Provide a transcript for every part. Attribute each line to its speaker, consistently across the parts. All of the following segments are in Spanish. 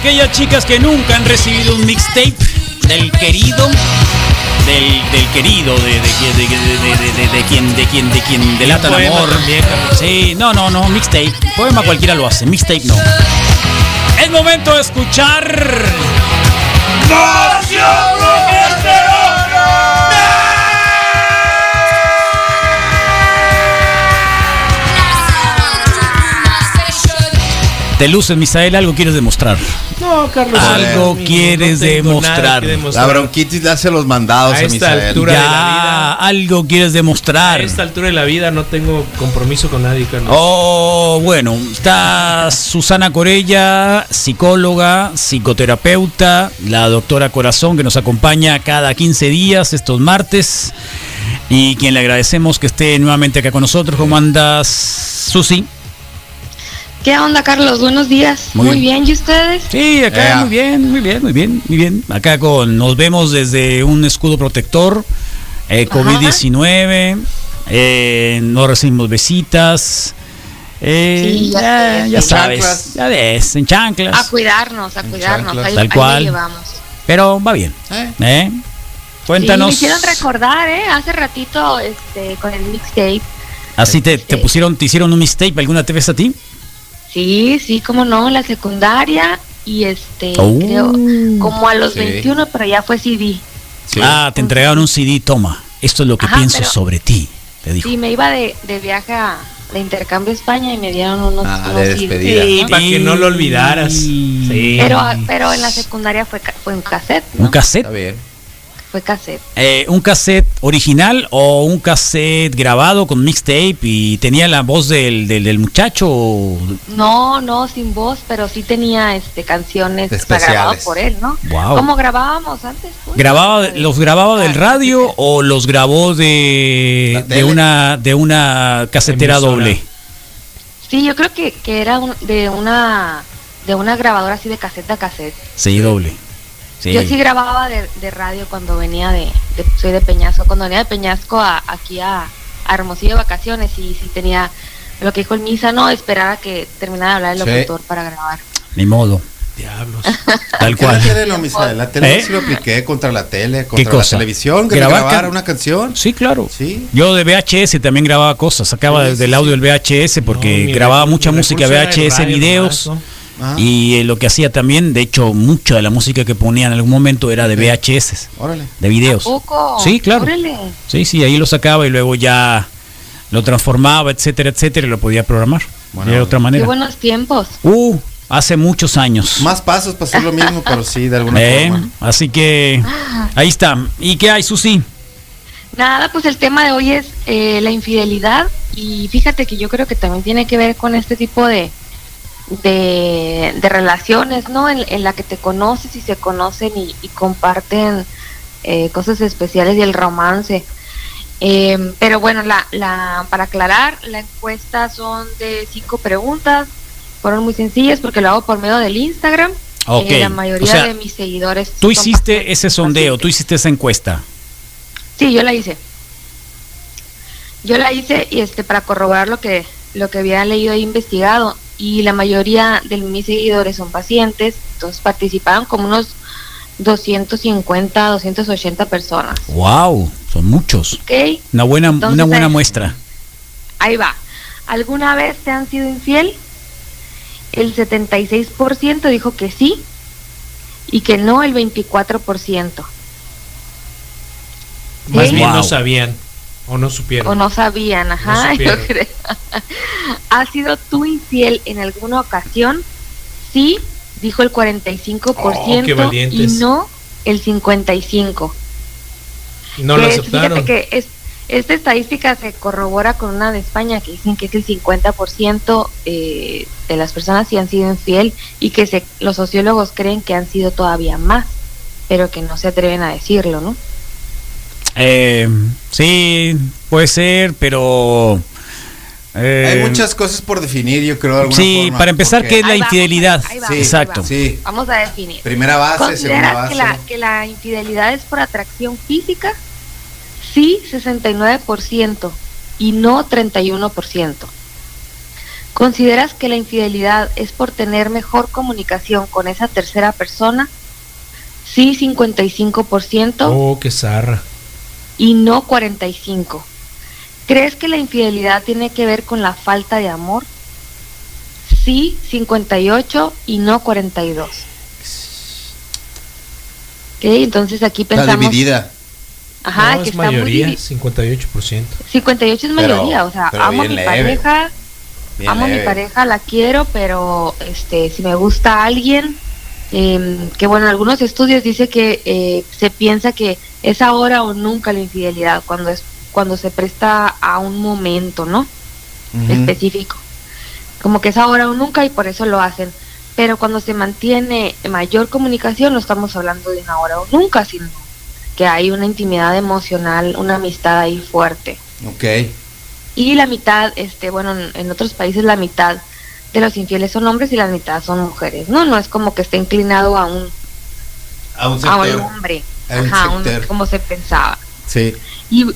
Speaker 1: Aquellas chicas que nunca han recibido un mixtape del querido, del, del querido, de, de, de, de, de, de quien, de quien, de quien delata el amor.
Speaker 2: también.
Speaker 1: Sí, no, no, no, mixtape. Poema cualquiera lo hace, mixtape no. Es momento de escuchar. Te luces, Misael, algo quieres demostrar.
Speaker 2: No, Carlos.
Speaker 1: Algo quieres
Speaker 2: no
Speaker 1: demostrar.
Speaker 2: que
Speaker 3: La
Speaker 2: demostrar.
Speaker 3: bronquitis le hace los mandados
Speaker 2: A
Speaker 3: a,
Speaker 2: esta
Speaker 3: Misael.
Speaker 2: altura- de la vida.
Speaker 1: algo quieres
Speaker 2: A
Speaker 1: demostrar.
Speaker 2: esta altura de la vida no tengo compromiso con nadie, Carlos.
Speaker 1: Oh, bueno, está Susana Corella, psicóloga, psicoterapeuta, la doctora Corazón que nos acompaña cada 15 días estos martes y quien le agradecemos que esté nuevamente acá con nosotros. ¿Cómo andas, Susi?
Speaker 4: ¿Qué onda, Carlos? Buenos días.
Speaker 1: Muy
Speaker 4: Muy,
Speaker 1: bien.
Speaker 4: bien. ¿y ustedes?
Speaker 1: Sí, acá
Speaker 3: Ea.
Speaker 1: muy bien, muy bien, muy bien, muy bien. Acá con nos vemos desde un escudo protector, eh,
Speaker 4: Ajá.
Speaker 1: COVID-19, eh, no recibimos visitas. eh,
Speaker 4: Sí, ya
Speaker 1: sabes,
Speaker 3: Chanclas.
Speaker 1: ya ves, en chanclas.
Speaker 4: A cuidarnos, a cuidarnos. Ahí,
Speaker 1: Tal
Speaker 4: ahí
Speaker 1: cual.
Speaker 4: llevamos.
Speaker 1: Pero va bien.
Speaker 3: ¿Eh?
Speaker 1: ¿eh?
Speaker 4: Sí,
Speaker 1: Cuéntanos.
Speaker 4: me hicieron recordar, ¿eh? Hace ratito, este, con el mixtape.
Speaker 1: Así te, te pusieron, te hicieron un mixtape alguna vez a ti.
Speaker 4: Sí, sí, cómo no, en la secundaria. Y este,
Speaker 1: Oh.
Speaker 4: creo, como a los
Speaker 3: Sí.
Speaker 4: 21, pero ya fue CD.
Speaker 3: Sí.
Speaker 1: Ah, te entregaron un CD, toma. Esto es lo que
Speaker 4: Ajá,
Speaker 1: pienso
Speaker 4: pero-
Speaker 1: sobre ti. Te dijo.
Speaker 4: Sí, me iba de, de viaje a, de intercambio a España y me dieron unos,
Speaker 3: Ah,
Speaker 4: unos
Speaker 3: de
Speaker 4: CDs,
Speaker 3: despedida.
Speaker 4: ¿no?
Speaker 2: Para que no lo olvidaras. Sí.
Speaker 4: Pero, pero en la secundaria fue, ca- fue un cassette,
Speaker 1: Un cassette.
Speaker 3: Está bien.
Speaker 4: Fue cassette.
Speaker 1: Eh, ¿Un cassette original o un cassette grabado con mixtape y tenía la voz del, del, del muchacho? o-
Speaker 4: No, no, sin voz, pero sí tenía este canciones grabadas por él, ¿no?
Speaker 1: Wow.
Speaker 4: Como grabábamos antes. pues,
Speaker 1: ¿Grababa. ¿Los grababa del radio o los grabó de, de una de una casetera
Speaker 2: Emisora.
Speaker 1: doble?
Speaker 4: Sí, yo creo que, que era un- de una de una grabadora así de cassette a cassette.
Speaker 1: Sí, doble. Sí.
Speaker 4: Yo sí grababa de, de radio cuando venía de, de- soy de Peñasco, cuando venía de Peñasco a, aquí a, a Hermosillo de vacaciones y sí tenía lo que dijo el misa, no, esperar a que terminara de hablar el
Speaker 3: Sí.
Speaker 4: locutor para grabar.
Speaker 1: Ni modo.
Speaker 2: Diablos.
Speaker 1: Tal
Speaker 3: ¿Qué la
Speaker 1: cual.
Speaker 3: La tele
Speaker 1: ¿Eh?
Speaker 3: sí lo apliqué contra la tele, contra la
Speaker 1: cosa?
Speaker 3: televisión,
Speaker 1: ¿Grabar
Speaker 3: grabara
Speaker 1: can-
Speaker 3: una canción.
Speaker 1: Sí, claro.
Speaker 3: Sí.
Speaker 1: Yo de VHS también grababa cosas, sacaba
Speaker 3: Sí,
Speaker 1: desde
Speaker 3: sí,
Speaker 1: el audio del VHS porque
Speaker 2: No,
Speaker 1: grababa mucha música
Speaker 2: el
Speaker 1: VHS,
Speaker 2: radio
Speaker 1: videos.
Speaker 2: nomás, ¿no?
Speaker 3: Ah,
Speaker 1: Y eh, lo que hacía también, de hecho, mucha de la música que ponía en algún momento era de VHS,
Speaker 3: Órale.
Speaker 1: de videos. Sí, claro.
Speaker 4: Órale.
Speaker 1: Sí, sí, ahí lo sacaba y luego ya lo transformaba, etcétera, etcétera, y lo podía programar
Speaker 3: Bueno,
Speaker 1: de otra
Speaker 4: Qué
Speaker 1: manera.
Speaker 4: buenos tiempos.
Speaker 1: Uh, hace muchos años.
Speaker 3: Más pasos para hacer lo mismo, pero sí, de alguna
Speaker 1: Eh,
Speaker 3: forma.
Speaker 1: así que ahí está. ¿Y qué hay, Susi?
Speaker 4: Nada, pues el tema de hoy es eh, la infidelidad y fíjate que yo creo que también tiene que ver con este tipo de, de, de relaciones, ¿no? En, en la que te conoces y se conocen y, y comparten eh, cosas especiales y el romance. Eh, pero bueno, la, la, para aclarar, la encuesta son de cinco preguntas, fueron muy sencillas porque lo hago por medio del Instagram.
Speaker 1: Ok,
Speaker 4: Eh, la mayoría
Speaker 1: o sea,
Speaker 4: de mis seguidores.
Speaker 1: Tú hiciste ese sondeo,
Speaker 4: pacientes.
Speaker 1: tú hiciste esa encuesta.
Speaker 4: Sí, yo la hice. Yo la hice y este para corroborar lo que lo que había leído e investigado y la mayoría de mis seguidores son pacientes, entonces participaron como unos 250, 280 personas.
Speaker 1: Wow, son muchos.
Speaker 4: ¿Ok?
Speaker 1: Una buena,
Speaker 4: Entonces,
Speaker 1: una buena muestra.
Speaker 4: Ahí va. ¿Alguna vez te han sido infiel? El 76% dijo que sí y que no el 24%.
Speaker 2: Más
Speaker 4: Sí.
Speaker 2: bien no sabían o no supieron.
Speaker 4: O no sabían, ajá,
Speaker 2: No supieron.
Speaker 4: yo creo. ¿Has sido tú infiel en alguna ocasión? Sí, dijo el 45%
Speaker 2: Oh, qué
Speaker 4: y no el 55%.
Speaker 2: Y no lo
Speaker 4: es-
Speaker 2: aceptaron.
Speaker 4: Fíjate que es, esta estadística se corrobora con una de España que dicen que es el 50% eh, de las personas que han sido infiel y que se, los sociólogos creen que han sido todavía más, pero que no se atreven a decirlo, ¿no?
Speaker 1: Eh, sí, puede ser, pero... eh,
Speaker 3: Hay muchas cosas por definir, yo creo. de alguna
Speaker 1: Sí,
Speaker 3: forma,
Speaker 1: para empezar,
Speaker 3: porque
Speaker 1: ¿qué es la
Speaker 4: vamos,
Speaker 1: infidelidad?
Speaker 3: Sí,
Speaker 1: Exacto.
Speaker 4: va.
Speaker 3: Sí.
Speaker 4: Vamos a definir.
Speaker 3: Primera base, segunda
Speaker 4: ¿Consideras
Speaker 3: base.
Speaker 4: que la, que la infidelidad es por atracción física? Sí, 69% y no 31%. ¿Consideras que la infidelidad es por tener mejor comunicación con esa tercera persona? Sí, 55%
Speaker 2: Oh, qué zarra.
Speaker 4: Y no 45%. ¿Crees que la infidelidad tiene que ver con la falta de amor? Sí, 58 y no 42. Ok, entonces aquí
Speaker 3: Está
Speaker 4: pensamos...
Speaker 3: dividida.
Speaker 4: Ajá,
Speaker 2: No,
Speaker 4: que
Speaker 2: es
Speaker 4: está muy
Speaker 2: mayoría,
Speaker 4: divi-
Speaker 2: 58%.
Speaker 4: 58 es
Speaker 3: Pero-
Speaker 4: mayoría, o sea,
Speaker 3: pero
Speaker 4: amo a mi
Speaker 3: leve.
Speaker 4: pareja,
Speaker 3: Bien
Speaker 4: amo a mi pareja, la quiero, pero este, si me gusta alguien, eh, que bueno, en algunos estudios dice que eh, se piensa que es ahora o nunca la infidelidad, cuando es cuando se presta a un momento, ¿no? Específico. Como que es ahora o nunca y por eso lo hacen. Pero cuando se mantiene mayor comunicación, no estamos hablando de una hora o nunca, sino que hay una intimidad emocional, una amistad ahí fuerte
Speaker 3: Ok.
Speaker 4: y la mitad, este, bueno, en, en otros países la mitad de los infieles son hombres y la mitad son mujeres, ¿no? No es como que esté inclinado a un,
Speaker 3: A un
Speaker 4: a un hombre,
Speaker 3: a un
Speaker 4: ajá, un- como se pensaba.
Speaker 3: Sí.
Speaker 4: Y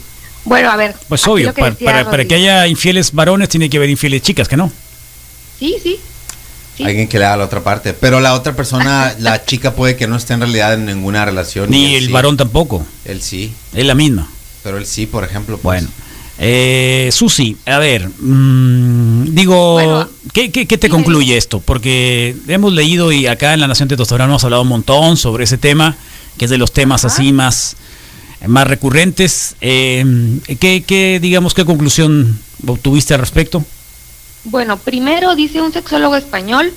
Speaker 4: bueno, a ver.
Speaker 1: Pues obvio, para,
Speaker 4: decía
Speaker 1: para, para que haya infieles varones tiene que haber infieles chicas, que no.
Speaker 4: Sí, sí. sí.
Speaker 3: Alguien que le haga la otra parte. Pero la otra persona, la chica puede que no esté en realidad en ninguna relación.
Speaker 1: Ni el
Speaker 3: sí.
Speaker 1: varón tampoco.
Speaker 3: Él sí.
Speaker 1: Es la misma.
Speaker 3: Pero él sí, por ejemplo. pues.
Speaker 1: Bueno. Eh, Susi, a ver, mm, digo,
Speaker 4: Bueno,
Speaker 1: ¿qué, qué- qué te concluye esto? Porque hemos leído y acá en la Nación Testosterona hemos hablado un montón sobre ese tema, que es de los temas así más, más recurrentes. Eh, ¿qué, qué, digamos, qué conclusión obtuviste al respecto?
Speaker 4: Bueno, primero dice un sexólogo español,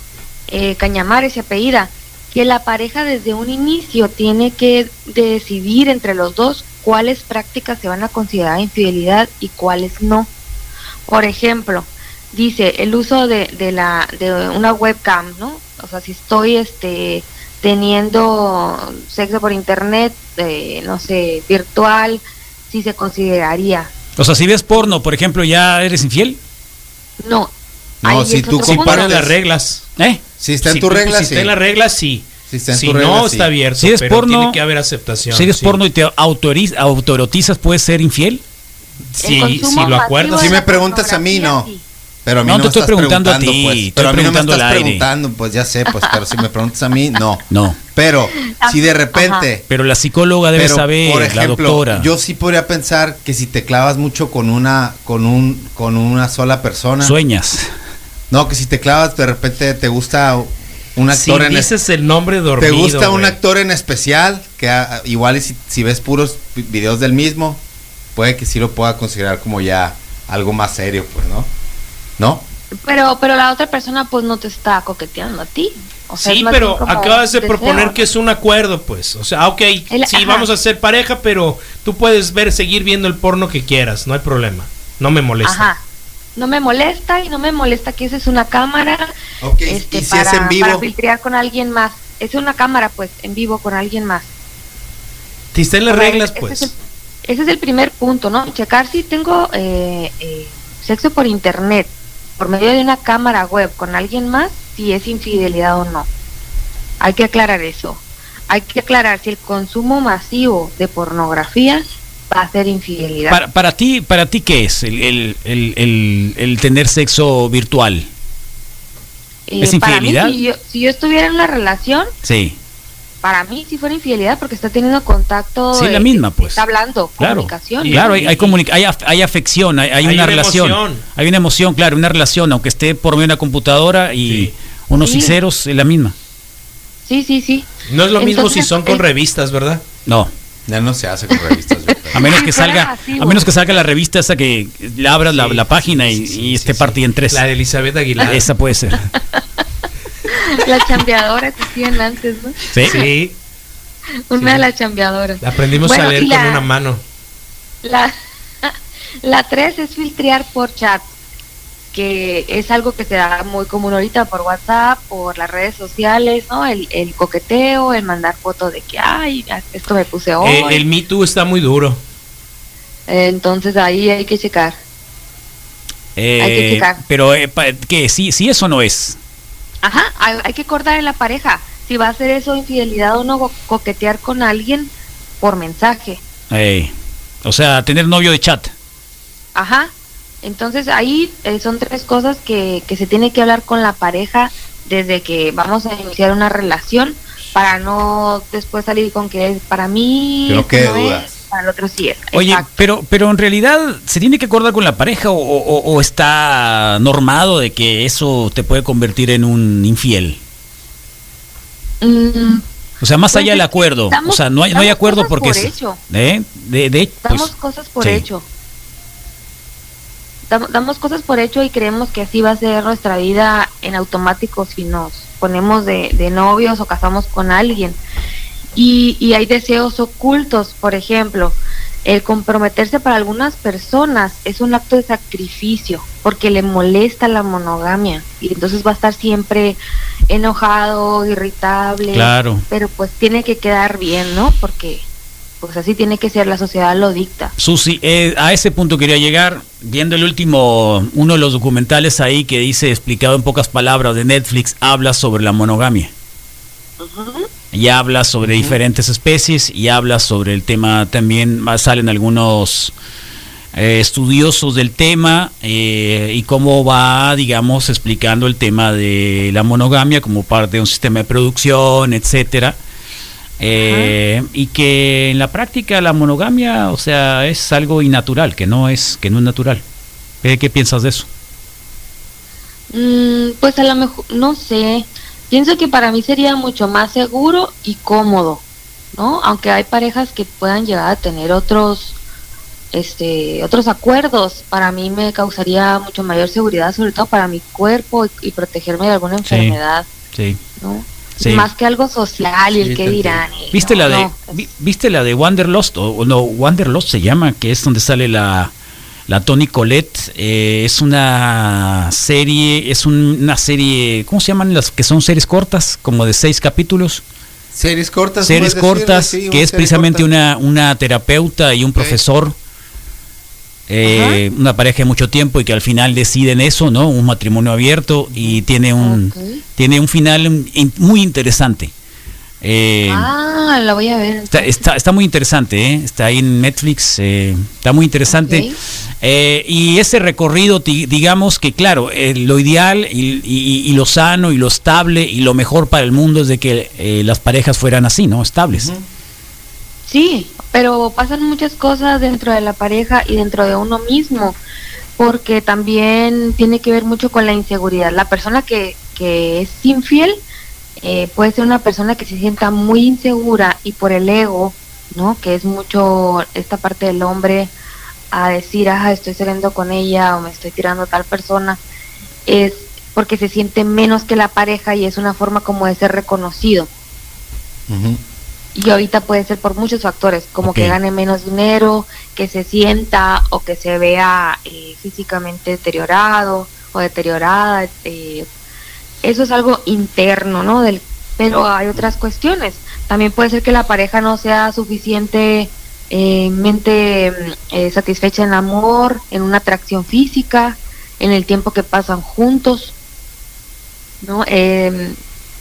Speaker 4: eh, Cañamares y apellida, que la pareja desde un inicio tiene que decidir entre los dos cuáles prácticas se van a considerar infidelidad y cuáles no. Por ejemplo, dice el uso de, de la de una webcam, ¿no? O sea, si estoy este teniendo sexo por internet, eh, no sé, virtual, si se consideraría.
Speaker 1: O sea, si ves porno, por ejemplo, ¿ya eres infiel?
Speaker 4: No.
Speaker 3: No, si tú
Speaker 2: Si ponen las reglas.
Speaker 1: ¿Eh?
Speaker 3: Si está en
Speaker 2: Si
Speaker 3: tu
Speaker 2: tú
Speaker 3: regla,
Speaker 2: pusiste
Speaker 3: sí.
Speaker 2: en la regla, sí.
Speaker 3: Si está en
Speaker 2: si
Speaker 3: tu
Speaker 2: no,
Speaker 3: regla, sí.
Speaker 2: está abierto.
Speaker 1: Si eres
Speaker 2: pero
Speaker 1: porno-
Speaker 2: tiene que haber aceptación.
Speaker 1: Si eres
Speaker 2: sí.
Speaker 1: porno y te autoerotizas, ¿puedes ser infiel?
Speaker 2: Si, lo acuerdas.
Speaker 3: Si me preguntas a mí, no. Pero a mí
Speaker 1: No,
Speaker 3: no,
Speaker 1: te
Speaker 3: me
Speaker 1: estoy
Speaker 3: estás
Speaker 1: preguntando a ti,
Speaker 3: pues. Pero a mí no me estás preguntando, pues ya sé, pues. Pero si me preguntas a mí, no.
Speaker 1: No.
Speaker 3: Pero si de repente.
Speaker 1: Pero la psicóloga debe
Speaker 3: Pero,
Speaker 1: saber,
Speaker 3: por
Speaker 1: la
Speaker 3: ejemplo,
Speaker 1: doctora.
Speaker 3: yo sí podría pensar que si te clavas mucho con una, con un, con una sola persona.
Speaker 1: Sueñas.
Speaker 3: No, que si te clavas de repente te gusta un
Speaker 2: Si
Speaker 3: actor en es-
Speaker 2: dices el nombre
Speaker 3: te
Speaker 2: dormido.
Speaker 3: gusta un actor en especial que igual y si, si ves puros vi- videos del mismo puede que sí lo pueda considerar como ya algo más serio, pues, ¿no? ¿No?
Speaker 4: Pero, pero la otra persona pues no te está coqueteando a ti. O sea,
Speaker 2: Sí, pero acabas de
Speaker 4: un
Speaker 2: proponer
Speaker 4: deseo,
Speaker 2: que es un acuerdo, pues. O sea, ok,
Speaker 4: El-
Speaker 2: sí,
Speaker 4: ajá.
Speaker 2: vamos a ser pareja, pero tú puedes ver, seguir viendo el porno que quieras, no hay problema. No me molesta.
Speaker 4: Ajá. No me molesta y no me molesta que esa es una cámara
Speaker 3: Ok,
Speaker 4: este,
Speaker 3: y si
Speaker 4: para,
Speaker 3: es en vivo,
Speaker 4: para filtrear con alguien más. Es una cámara pues en vivo con alguien más.
Speaker 2: Si está en las reglas,
Speaker 4: ese
Speaker 2: pues.
Speaker 4: es el- ese es el primer punto, ¿no? Checar si tengo eh, eh, sexo por internet, por medio de una cámara web con alguien más, si es infidelidad o no. Hay que aclarar eso. Hay que aclarar si el consumo masivo de pornografía va a ser infidelidad.
Speaker 1: Para, para ti, para ti ¿qué es el, el- el- el- el tener sexo virtual?
Speaker 4: Eh,
Speaker 1: ¿es
Speaker 4: para mí,
Speaker 1: infidelidad?
Speaker 4: si yo, si yo estuviera en una relación,
Speaker 1: Sí,
Speaker 4: para mí sí fuera infidelidad porque está teniendo contacto.
Speaker 1: Sí, la
Speaker 4: eh,
Speaker 1: misma, pues.
Speaker 4: Está hablando,
Speaker 1: claro.
Speaker 4: comunicación.
Speaker 2: Y-
Speaker 1: Claro, hay, hay, comunica- hay, af- hay afección, hay, hay
Speaker 2: Hay
Speaker 1: una,
Speaker 2: una
Speaker 1: relación.
Speaker 2: emoción.
Speaker 1: Hay una emoción, claro, una relación, aunque esté por medio de una computadora y
Speaker 2: Sí.
Speaker 1: unos
Speaker 4: Sí.
Speaker 1: y ceros, es la misma.
Speaker 4: Sí, sí, sí.
Speaker 2: No es lo mismo si son con revistas, ¿verdad?
Speaker 1: No,
Speaker 3: ya no se hace con revistas.
Speaker 1: A menos que
Speaker 4: fuera
Speaker 1: salga, a menos que salga la revista esa que le abras la,
Speaker 2: Sí,
Speaker 1: la página
Speaker 2: sí,
Speaker 1: y,
Speaker 2: sí, sí,
Speaker 1: y
Speaker 2: sí,
Speaker 1: esté
Speaker 2: sí.
Speaker 1: partida en tres.
Speaker 2: La de Elizabeth Aguilar.
Speaker 1: Esa puede ser.
Speaker 4: La chambeadora que hacían antes, ¿no?
Speaker 1: Sí.
Speaker 2: Sí,
Speaker 4: Una
Speaker 2: Sí.
Speaker 4: de las chambeadoras.
Speaker 2: la aprendimos
Speaker 4: Bueno,
Speaker 2: a leer con
Speaker 4: la-
Speaker 2: una mano.
Speaker 4: La, la tres es filtrear por chat, que es algo que se da muy común ahorita por WhatsApp, por las redes sociales, ¿no? El, el coqueteo, el mandar fotos de que, ay, esto me puse hoy.
Speaker 2: Eh, el Me Too está muy duro.
Speaker 4: Eh, Entonces ahí hay que checar.
Speaker 1: Eh,
Speaker 4: Hay que checar.
Speaker 1: pero, eh, ¿qué? ¿Sí, ¿Sí eso no es?
Speaker 4: Ajá, hay, hay que cortar en la pareja. Si va a ser eso infidelidad o no, co- coquetear con alguien por mensaje.
Speaker 1: Eh, o sea, tener novio de chat.
Speaker 4: Ajá. Entonces ahí eh, son tres cosas que, que se tiene que hablar con la pareja desde que vamos a iniciar una relación para no después salir con que es para mí
Speaker 3: Que no quede
Speaker 4: es,
Speaker 3: dudas.
Speaker 4: Para el otro sí es.
Speaker 1: Oye,
Speaker 4: Exacto.
Speaker 1: pero, pero en realidad se tiene que acordar con la pareja o, o- o está normado de que eso te puede convertir en un infiel.
Speaker 4: Mm,
Speaker 1: O sea, más
Speaker 4: Pues
Speaker 1: allá del acuerdo.
Speaker 4: damos-
Speaker 1: o sea, no hay, no hay
Speaker 4: damos
Speaker 1: acuerdo
Speaker 4: cosas
Speaker 1: porque...
Speaker 4: por hecho.
Speaker 1: ¿eh? De, de,
Speaker 4: damos
Speaker 1: pues,
Speaker 4: cosas por
Speaker 1: sí.
Speaker 4: hecho. Dam- Damos cosas por hecho y creemos que así va a ser nuestra vida en automático si nos ponemos de, de novios o casamos con alguien. Y, y hay deseos ocultos, por ejemplo, el comprometerse para algunas personas es un acto de sacrificio porque le molesta la monogamia y entonces va a estar siempre enojado, irritable,
Speaker 1: Claro.
Speaker 4: pero pues tiene que quedar bien, ¿no? Porque pues así tiene que ser, la sociedad lo dicta.
Speaker 1: Susi, eh, a ese punto quería llegar, viendo el último, uno de los documentales ahí que dice, explicado en pocas palabras de Netflix, habla sobre la monogamia. Y habla sobre diferentes especies y habla sobre el tema también, salen algunos eh, estudiosos del tema eh, y cómo va, digamos, explicando el tema de la monogamia como parte de un sistema de producción, etcétera. Eh, y que en la práctica la monogamia, o sea, es algo innatural, que no es, que no es natural. ¿Qué, qué piensas de eso?
Speaker 4: Mm, pues a lo mejor, no sé, pienso que para mí sería mucho más seguro y cómodo, ¿no? Aunque hay parejas que puedan llegar a tener otros, este, otros acuerdos, para mí me causaría mucho mayor seguridad, sobre todo para mi cuerpo y, y protegerme de alguna enfermedad,
Speaker 1: Sí.
Speaker 4: ¿no?
Speaker 1: Sí.
Speaker 4: Más que algo social y
Speaker 3: Sí,
Speaker 4: el que
Speaker 3: te
Speaker 4: dirán. y
Speaker 1: ¿Viste
Speaker 4: no,
Speaker 1: la de
Speaker 4: no,
Speaker 1: vi- viste la de Wanderlust o o no Wanderlust se llama, que es donde sale la la Tony Colette, eh, es una serie, es un- una serie, ¿cómo se llaman las que son series cortas, como de seis capítulos?
Speaker 3: Series cortas.
Speaker 1: series
Speaker 3: decirle,
Speaker 1: cortas,
Speaker 3: sí,
Speaker 1: que es precisamente
Speaker 3: corta.
Speaker 1: una, una terapeuta y un profesor, eh, una pareja de mucho tiempo y que al final deciden eso, ¿no? Un matrimonio abierto y tiene un, tiene un final in- muy interesante. Eh,
Speaker 4: Ah, la voy a ver.
Speaker 1: Está, está, está muy interesante, ¿eh? está ahí en Netflix, eh, está muy interesante. Eh, y ese recorrido, digamos que claro, eh, lo ideal y, y- y lo sano y lo estable y lo mejor para el mundo es de que eh, las parejas fueran así, ¿no? Estables.
Speaker 4: Sí, pero pasan muchas cosas dentro de la pareja y dentro de uno mismo, porque también tiene que ver mucho con la inseguridad. La persona que, que es infiel eh, puede ser una persona que se sienta muy insegura y por el ego, ¿no? Que es mucho esta parte del hombre a decir, ah, estoy saliendo con ella o me estoy tirando a tal persona, es porque se siente menos que la pareja y es una forma como de ser reconocido. Y ahorita puede ser por muchos factores, como que gane menos dinero, que se sienta o que se vea eh, físicamente deteriorado o deteriorada. eh, eso es algo interno, ¿no? Del, pero hay otras cuestiones. También puede ser que la pareja no sea suficientemente eh, satisfecha en amor, en una atracción física, en el tiempo que pasan juntos, ¿no? Em,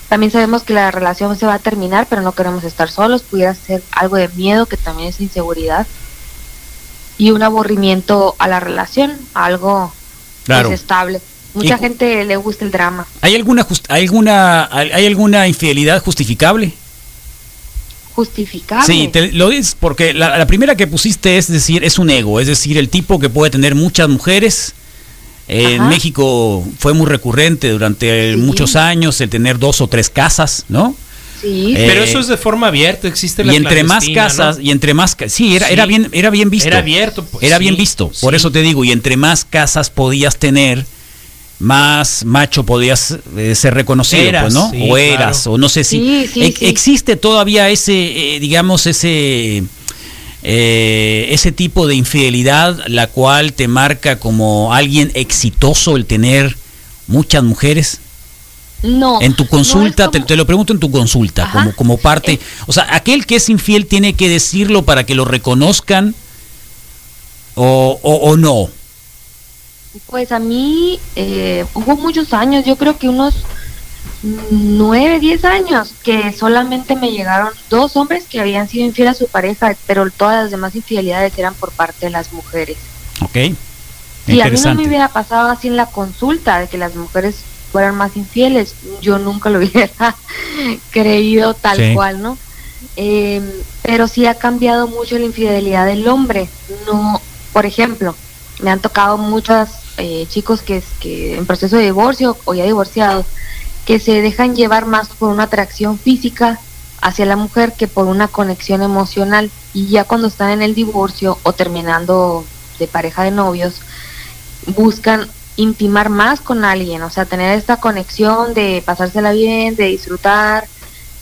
Speaker 4: también sabemos que la relación se va a terminar, pero no queremos estar solos. Pudiera ser algo de miedo, que también es inseguridad. Y un aburrimiento a la relación, algo
Speaker 1: Claro.
Speaker 4: estable. Mucha
Speaker 1: Y-
Speaker 4: gente le gusta el drama.
Speaker 1: ¿Hay alguna, just- hay alguna, hay alguna infidelidad justificable?
Speaker 4: Justificable.
Speaker 1: Sí, te lo dices porque la, la primera que pusiste es decir, es un ego, es decir, el tipo que puede tener muchas mujeres. Eh, en. México fue muy recurrente durante
Speaker 4: Sí.
Speaker 1: muchos años el tener dos o tres casas, ¿no?
Speaker 4: Sí,
Speaker 1: Eh,
Speaker 2: Pero eso es de forma abierta, existe la
Speaker 1: y entre más casas
Speaker 2: ¿no?
Speaker 1: y entre más sí era
Speaker 2: Sí.
Speaker 1: era bien era bien visto
Speaker 2: Era abierto, pues,
Speaker 1: era
Speaker 2: sí,
Speaker 1: bien visto por
Speaker 2: sí.
Speaker 1: eso te digo y entre más casas podías tener más macho podías eh, ser reconocido
Speaker 2: Eras,
Speaker 1: pues no
Speaker 2: sí,
Speaker 1: o eras
Speaker 2: claro.
Speaker 1: o no sé si
Speaker 4: Sí, sí,
Speaker 1: ex-
Speaker 4: sí.
Speaker 1: existe todavía ese eh, digamos ese eh, ese tipo de infidelidad la cual te marca como alguien exitoso el tener muchas mujeres
Speaker 4: no.
Speaker 1: en tu
Speaker 4: no
Speaker 1: consulta, te,
Speaker 4: como-
Speaker 1: te lo pregunto en tu consulta,
Speaker 4: Ajá.
Speaker 1: como, como parte.
Speaker 4: Eh.
Speaker 1: O sea, aquel que es infiel tiene que decirlo para que lo reconozcan o, o, o no.
Speaker 4: Pues a mí eh, hubo muchos años, yo creo que unos nueve, diez años, que solamente me llegaron dos hombres que habían sido infieles a su pareja, pero todas las demás infidelidades eran por parte de las mujeres.
Speaker 1: ¿Ok?
Speaker 4: Si a mí no me hubiera pasado así en la consulta de que las mujeres fueran más infieles, yo nunca lo hubiera creído tal
Speaker 1: Sí.
Speaker 4: cual, ¿no? Eh, pero sí ha cambiado mucho la infidelidad del hombre. No, por ejemplo, me han tocado muchos eh, chicos que, que en proceso de divorcio o ya divorciados que se dejan llevar más por una atracción física hacia la mujer que por una conexión emocional y ya cuando están en el divorcio o terminando de pareja de novios buscan intimar más con alguien, o sea, tener esta conexión de pasársela bien, de disfrutar,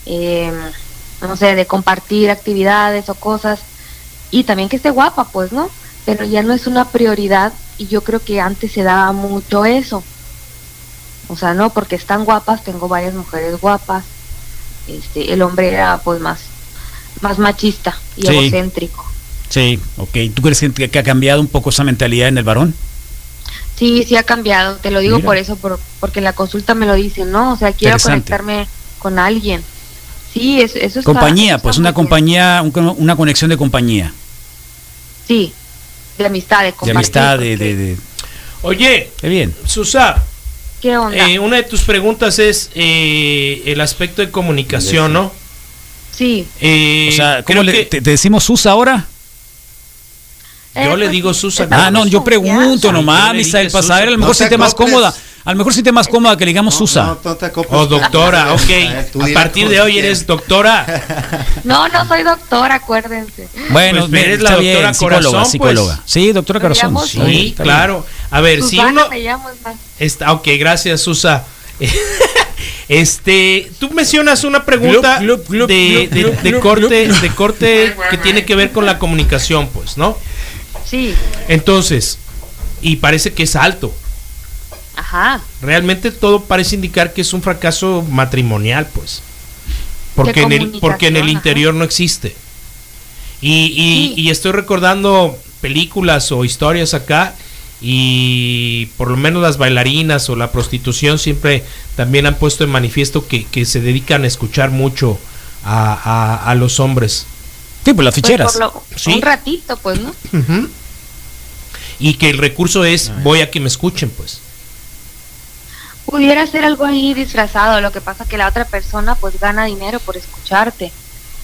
Speaker 4: eh, no sé, de compartir actividades o cosas y también que esté guapa, pues, ¿no? Pero ya no es una prioridad y yo creo que antes se daba mucho eso. O sea, no, porque están guapas, tengo varias mujeres guapas. Este, el hombre era pues más más machista y
Speaker 1: Sí.
Speaker 4: egocéntrico.
Speaker 1: Sí, ok. ¿Tú crees que, que ha cambiado un poco esa mentalidad en el varón?
Speaker 4: Sí, sí ha cambiado, te lo digo
Speaker 1: Mira.
Speaker 4: por eso, por, porque en la consulta me lo dicen, ¿no? O sea, quiero conectarme con alguien. Sí, eso, eso está-
Speaker 1: Compañía,
Speaker 4: eso
Speaker 1: pues
Speaker 4: está
Speaker 1: una compañía, un- una conexión de compañía,
Speaker 4: Sí, de amistad, de
Speaker 1: de
Speaker 4: compartir.
Speaker 1: amistad, de,
Speaker 4: porque-
Speaker 1: de, de-
Speaker 2: Oye,
Speaker 1: Qué bien.
Speaker 2: Susa,
Speaker 4: ¿Qué onda?
Speaker 2: eh, una de tus preguntas es eh, el aspecto de comunicación, ¿no?
Speaker 4: sí.
Speaker 2: Eh,
Speaker 1: O sea, ¿cómo le,
Speaker 2: que-
Speaker 1: te, te decimos Susa ahora?
Speaker 2: yo
Speaker 4: Eh,
Speaker 2: le
Speaker 4: pues,
Speaker 2: digo Susa.
Speaker 1: Ah, no, yo pregunto nomás, Misael, para saber, a lo
Speaker 3: No
Speaker 1: mejor
Speaker 3: te
Speaker 1: siente más cómoda. A lo mejor siente más cómoda que le digamos Susa.
Speaker 3: No, no te acoples.
Speaker 2: O doctora, ok. A partir de hoy eres doctora.
Speaker 4: No, no soy doctora, acuérdense.
Speaker 1: Bueno,
Speaker 2: Pues, eres la doctora
Speaker 1: bien, psicóloga,
Speaker 2: Corazón, pues.
Speaker 1: psicóloga. Sí, doctora
Speaker 4: Me
Speaker 1: Corazón.
Speaker 2: Sí, claro. A ver, si
Speaker 4: Susana
Speaker 2: uno
Speaker 4: me llamo, es más.
Speaker 2: está, ok, gracias, Susa. Este, tú mencionas una pregunta
Speaker 1: Glup, glup, glup,
Speaker 2: de,
Speaker 1: glup,
Speaker 2: de-
Speaker 1: glup,
Speaker 2: de
Speaker 1: glup,
Speaker 2: corte,
Speaker 1: glup.
Speaker 2: de corte que tiene que ver con la comunicación, pues, ¿no?
Speaker 4: Sí,
Speaker 2: Entonces, y parece que es alto.
Speaker 4: Ajá.
Speaker 2: Realmente todo parece indicar que es un fracaso matrimonial, pues. Porque en el, porque en el interior no existe. Y, y-
Speaker 4: Sí.
Speaker 2: y estoy recordando películas o historias acá y por lo menos las bailarinas o la prostitución siempre también han puesto en manifiesto que, que se dedican a escuchar mucho a, a- a los hombres.
Speaker 1: Sí, pues las
Speaker 4: Pues
Speaker 1: ficheras.
Speaker 4: por lo-
Speaker 2: Sí.
Speaker 4: Un ratito, pues, ¿no?
Speaker 2: Y que el recurso es voy a que me escuchen, pues.
Speaker 4: Pudiera ser algo ahí disfrazado, lo que pasa que la otra persona pues gana dinero por escucharte.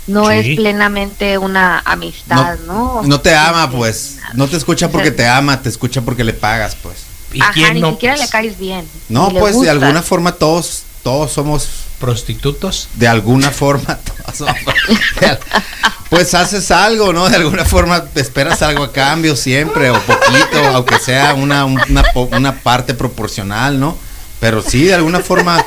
Speaker 4: No
Speaker 2: Sí.
Speaker 4: es plenamente una amistad, ¿no?
Speaker 3: No te ama, pues. No te escucha porque te ama, te escucha porque le pagas, pues.
Speaker 2: ¿Y
Speaker 4: Ajá,
Speaker 2: quién
Speaker 4: ni
Speaker 2: no?
Speaker 4: siquiera
Speaker 2: pues?
Speaker 4: le caes bien.
Speaker 3: No, pues de alguna forma todos, todos somos,
Speaker 2: prostitutos.
Speaker 3: de alguna forma, todos somos- pues haces algo, ¿no? De alguna forma esperas algo a cambio siempre, o poquito, aunque sea una, una, po- una parte proporcional, ¿no? Pero sí, de alguna forma,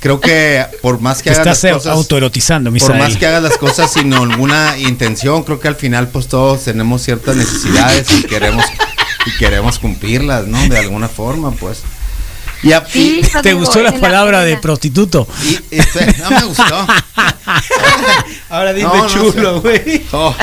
Speaker 3: creo que por más que
Speaker 1: Te
Speaker 3: hagas
Speaker 1: estás
Speaker 3: las cosas...
Speaker 1: autoerotizando,
Speaker 3: Por más que hagas las cosas sin alguna intención, creo que al final pues todos tenemos ciertas necesidades y queremos y queremos cumplirlas, ¿no? De alguna forma, pues. Y, a-
Speaker 4: Sí,
Speaker 1: ¿Te
Speaker 4: digo,
Speaker 1: gustó la palabra de prostituto?
Speaker 3: y- y- no me gustó.
Speaker 2: Ahora
Speaker 3: dime No, no chulo,
Speaker 2: güey.
Speaker 3: Oh.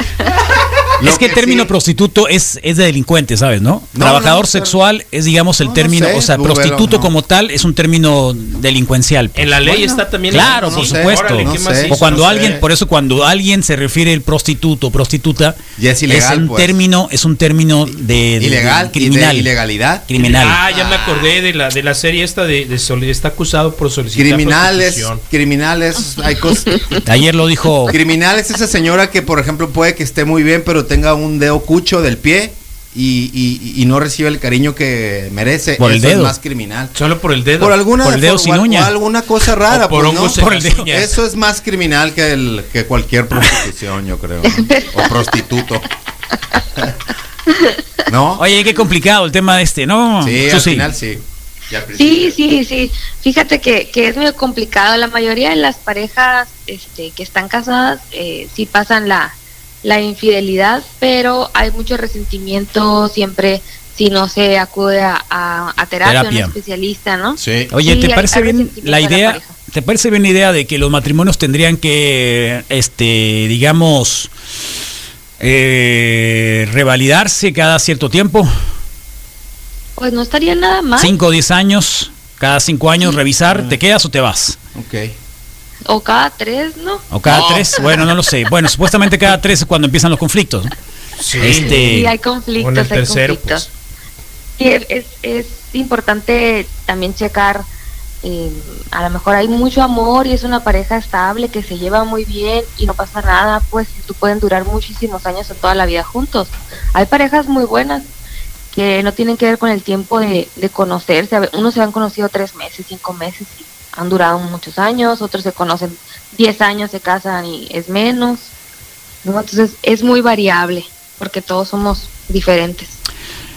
Speaker 3: Lo
Speaker 1: es que el término
Speaker 3: sí-
Speaker 1: prostituto es, es de delincuente, ¿sabes, no?
Speaker 3: No,
Speaker 1: Trabajador
Speaker 3: no,
Speaker 1: sexual es, digamos, el
Speaker 3: No, no
Speaker 1: término,
Speaker 3: sé,
Speaker 1: o sea, prostituto
Speaker 3: no.
Speaker 1: como tal es un término delincuencial. pues.
Speaker 2: En la ley
Speaker 3: Bueno,
Speaker 2: está también.
Speaker 1: Claro, por
Speaker 3: sé,
Speaker 1: supuesto.
Speaker 2: órale,
Speaker 3: no
Speaker 2: ¿qué
Speaker 3: sé.
Speaker 2: más
Speaker 3: O
Speaker 1: cuando
Speaker 3: no
Speaker 1: alguien,
Speaker 3: sé.
Speaker 1: por eso cuando alguien se refiere el prostituto, prostituta,
Speaker 3: Ya es ilegal,
Speaker 1: un
Speaker 3: pues.
Speaker 1: término, es un término de, de-
Speaker 3: ilegal
Speaker 1: de criminal,
Speaker 3: y de ilegalidad.
Speaker 1: criminal.
Speaker 2: Ah, ya me acordé de la, de la serie esta de, de está acusado por solicitar
Speaker 3: Criminales, criminales, hay cosas.
Speaker 1: Ayer lo dijo
Speaker 3: Criminal es esa señora que, por ejemplo, puede que esté muy bien, pero tenga un dedo cucho del pie y, y- y no recibe el cariño que merece.
Speaker 1: Por el
Speaker 3: Eso
Speaker 1: dedo.
Speaker 3: es más criminal.
Speaker 2: Solo por el dedo.
Speaker 3: Por alguna
Speaker 1: Por el dedo
Speaker 3: por-
Speaker 1: sin
Speaker 3: o- o
Speaker 1: uña.
Speaker 3: alguna cosa rara,
Speaker 2: O por
Speaker 3: pues, ¿no?
Speaker 1: Por el dedo.
Speaker 3: Eso es más criminal que el que cualquier prostitución, yo creo. ¿no? O prostituto. ¿No?
Speaker 1: Oye, qué complicado el tema de este, ¿no?
Speaker 3: sí, al final sí.
Speaker 4: Sí, sí, sí. Fíjate que, que es muy complicado. La mayoría de las parejas este, que están casadas eh, sí pasan la, la infidelidad, pero hay mucho resentimiento siempre si no se acude a, a, a terapia, a
Speaker 1: Terapia.
Speaker 4: un especialista, ¿no?
Speaker 3: Sí.
Speaker 1: Oye,
Speaker 4: Sí,
Speaker 1: ¿te
Speaker 4: hay-
Speaker 1: parece
Speaker 4: hay
Speaker 1: bien la
Speaker 4: de la
Speaker 1: idea? ¿Te parece bien la idea de que los matrimonios tendrían que, este, digamos, eh, revalidarse cada cierto tiempo?
Speaker 4: Pues no estaría nada mal.
Speaker 1: Cinco o diez años, cada cinco años
Speaker 4: Sí.
Speaker 1: revisar, ¿te quedas o te vas?
Speaker 3: Ok.
Speaker 4: O cada tres, ¿no?
Speaker 1: ¿O cada
Speaker 3: No.
Speaker 1: tres? Bueno, no lo sé. Bueno, supuestamente cada tres es cuando empiezan los conflictos. ¿no?
Speaker 2: Sí.
Speaker 1: Este,
Speaker 4: Sí, hay conflictos,
Speaker 2: el
Speaker 4: hay
Speaker 2: tercero,
Speaker 4: conflictos.
Speaker 2: pues.
Speaker 4: Sí, es, es importante también checar, eh, a lo mejor hay mucho amor y es una pareja estable que se lleva muy bien y no pasa nada, pues tú pueden durar muchísimos años o toda la vida juntos. Hay parejas muy buenas que no tienen que ver con el tiempo de, de conocerse. Unos se han conocido tres meses, cinco meses y han durado muchos años, otros se conocen diez años, se casan y es menos. ¿no? Entonces es muy variable porque todos somos diferentes.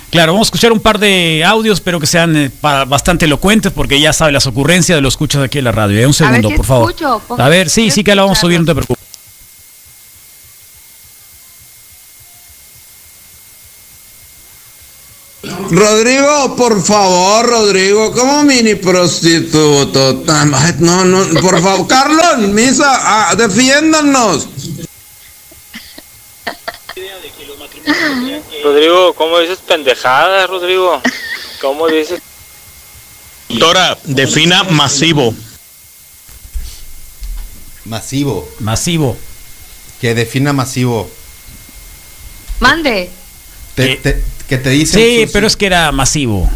Speaker 1: Claro, vamos a escuchar un par de audios, pero que sean eh, bastante elocuentes, porque ya sabe las ocurrencias de los escuchas aquí en la radio. Eh, Un segundo,
Speaker 4: si
Speaker 1: por favor.
Speaker 4: escucho,
Speaker 1: a ver, sí, sí que la vamos a subir, no te preocupes.
Speaker 5: Rodrigo, por favor, Rodrigo, como mini prostituto. ay, No, no, por favor. Carlos, Misa, ah, defiéndanos.
Speaker 6: Rodrigo, ¿cómo dices pendejadas, Rodrigo? ¿Cómo dices?
Speaker 7: Doctora, defina masivo.
Speaker 3: Masivo.
Speaker 1: Masivo.
Speaker 3: Que defina masivo.
Speaker 4: Mande.
Speaker 3: Te- te- que te dicen.
Speaker 1: Sí, pero es que era masivo.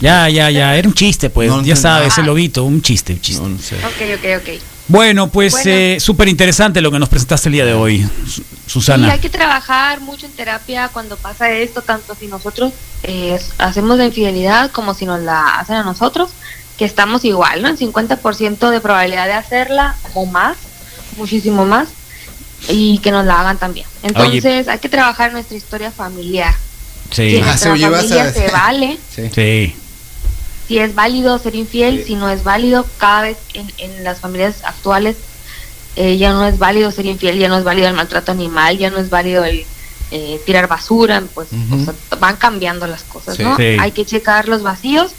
Speaker 1: Ya, ya, ya. Era un chiste, pues.
Speaker 3: No,
Speaker 1: ya
Speaker 3: no,
Speaker 1: sabes, el lobito, un chiste, un chiste.
Speaker 3: No, no sé.
Speaker 4: Ok, ok, ok.
Speaker 1: Bueno, pues
Speaker 4: Bueno.
Speaker 1: eh, súper interesante lo que nos presentaste el día de hoy, Su-
Speaker 4: Sí,
Speaker 1: Susana.
Speaker 4: hay que trabajar mucho en terapia cuando pasa esto, tanto si nosotros eh, hacemos la infidelidad como si nos la hacen a nosotros, que estamos igual, ¿no? En 50% de probabilidad de hacerla o más, muchísimo más, y que nos la hagan también. Entonces hay que trabajar nuestra historia familiar.
Speaker 1: Sí,
Speaker 3: Ah, se a
Speaker 4: se vale,
Speaker 3: Sí.
Speaker 1: sí.
Speaker 4: si es válido ser infiel, si no es válido, cada vez en, en las familias actuales eh, ya no es válido ser infiel, ya no es válido el maltrato animal, ya no es válido el eh, tirar basura, pues
Speaker 3: Ujú.
Speaker 4: o sea, van cambiando las cosas,
Speaker 3: Sí.
Speaker 4: ¿no?
Speaker 1: Sí.
Speaker 4: Hay que checar los vacíos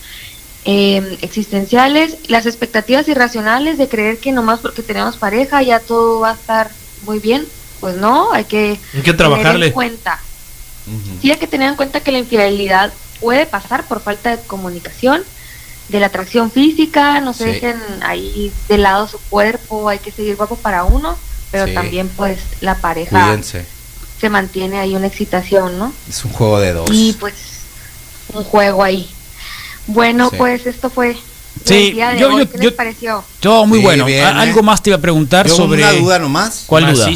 Speaker 4: eh, existenciales, las expectativas irracionales de creer que nomás porque tenemos pareja ya todo va a estar muy bien, pues no, hay que
Speaker 2: Hay que
Speaker 4: tener
Speaker 2: trabajarle.
Speaker 4: en cuenta Sí hay que tener en cuenta que la infidelidad puede pasar por falta de comunicación, de la atracción física, no se
Speaker 3: Sí.
Speaker 4: dejen ahí de lado su cuerpo, hay que seguir guapo para uno, pero
Speaker 3: Sí.
Speaker 4: también pues la pareja
Speaker 3: Cuídense.
Speaker 4: se mantiene ahí una excitación, ¿no?
Speaker 3: Es un juego de dos.
Speaker 4: Y pues un juego ahí. Bueno,
Speaker 3: Sí.
Speaker 4: pues esto fue
Speaker 1: Sí,
Speaker 4: el día de
Speaker 1: yo-
Speaker 4: hoy.
Speaker 1: yo-
Speaker 4: ¿Qué
Speaker 1: yo-
Speaker 4: les pareció?
Speaker 1: Todo muy
Speaker 3: Sí,
Speaker 1: bueno.
Speaker 3: bien, ¿eh?
Speaker 1: Algo más te iba a preguntar
Speaker 3: Yo
Speaker 1: sobre.
Speaker 3: una duda nomás.
Speaker 1: ¿Cuál duda?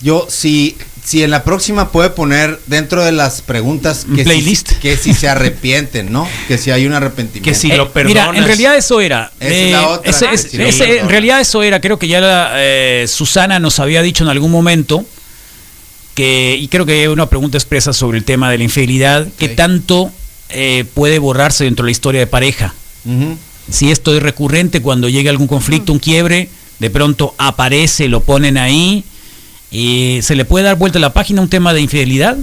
Speaker 3: Yo, si, si en la próxima puede poner dentro de las preguntas
Speaker 1: Un
Speaker 3: que,
Speaker 1: playlist.
Speaker 3: Si, que si se arrepienten, ¿no? Que si hay un arrepentimiento.
Speaker 2: Que si
Speaker 1: Eh,
Speaker 2: lo
Speaker 1: mira, en
Speaker 2: perdonas.
Speaker 1: realidad eso era.
Speaker 3: Esa es la otra,
Speaker 1: ese-
Speaker 3: ¿no?
Speaker 1: es-
Speaker 3: Si lo
Speaker 1: ese- en
Speaker 3: perdonas.
Speaker 1: realidad eso era. Creo que ya la, eh, Susana nos había dicho en algún momento que, y creo que una pregunta expresa sobre el tema de la infidelidad, que
Speaker 3: Ok.
Speaker 1: tanto eh, puede borrarse dentro de la historia de pareja. Si esto es recurrente, cuando llega algún conflicto, un quiebre, de pronto aparece, lo ponen ahí, y se le puede dar vuelta a la página un tema de infidelidad,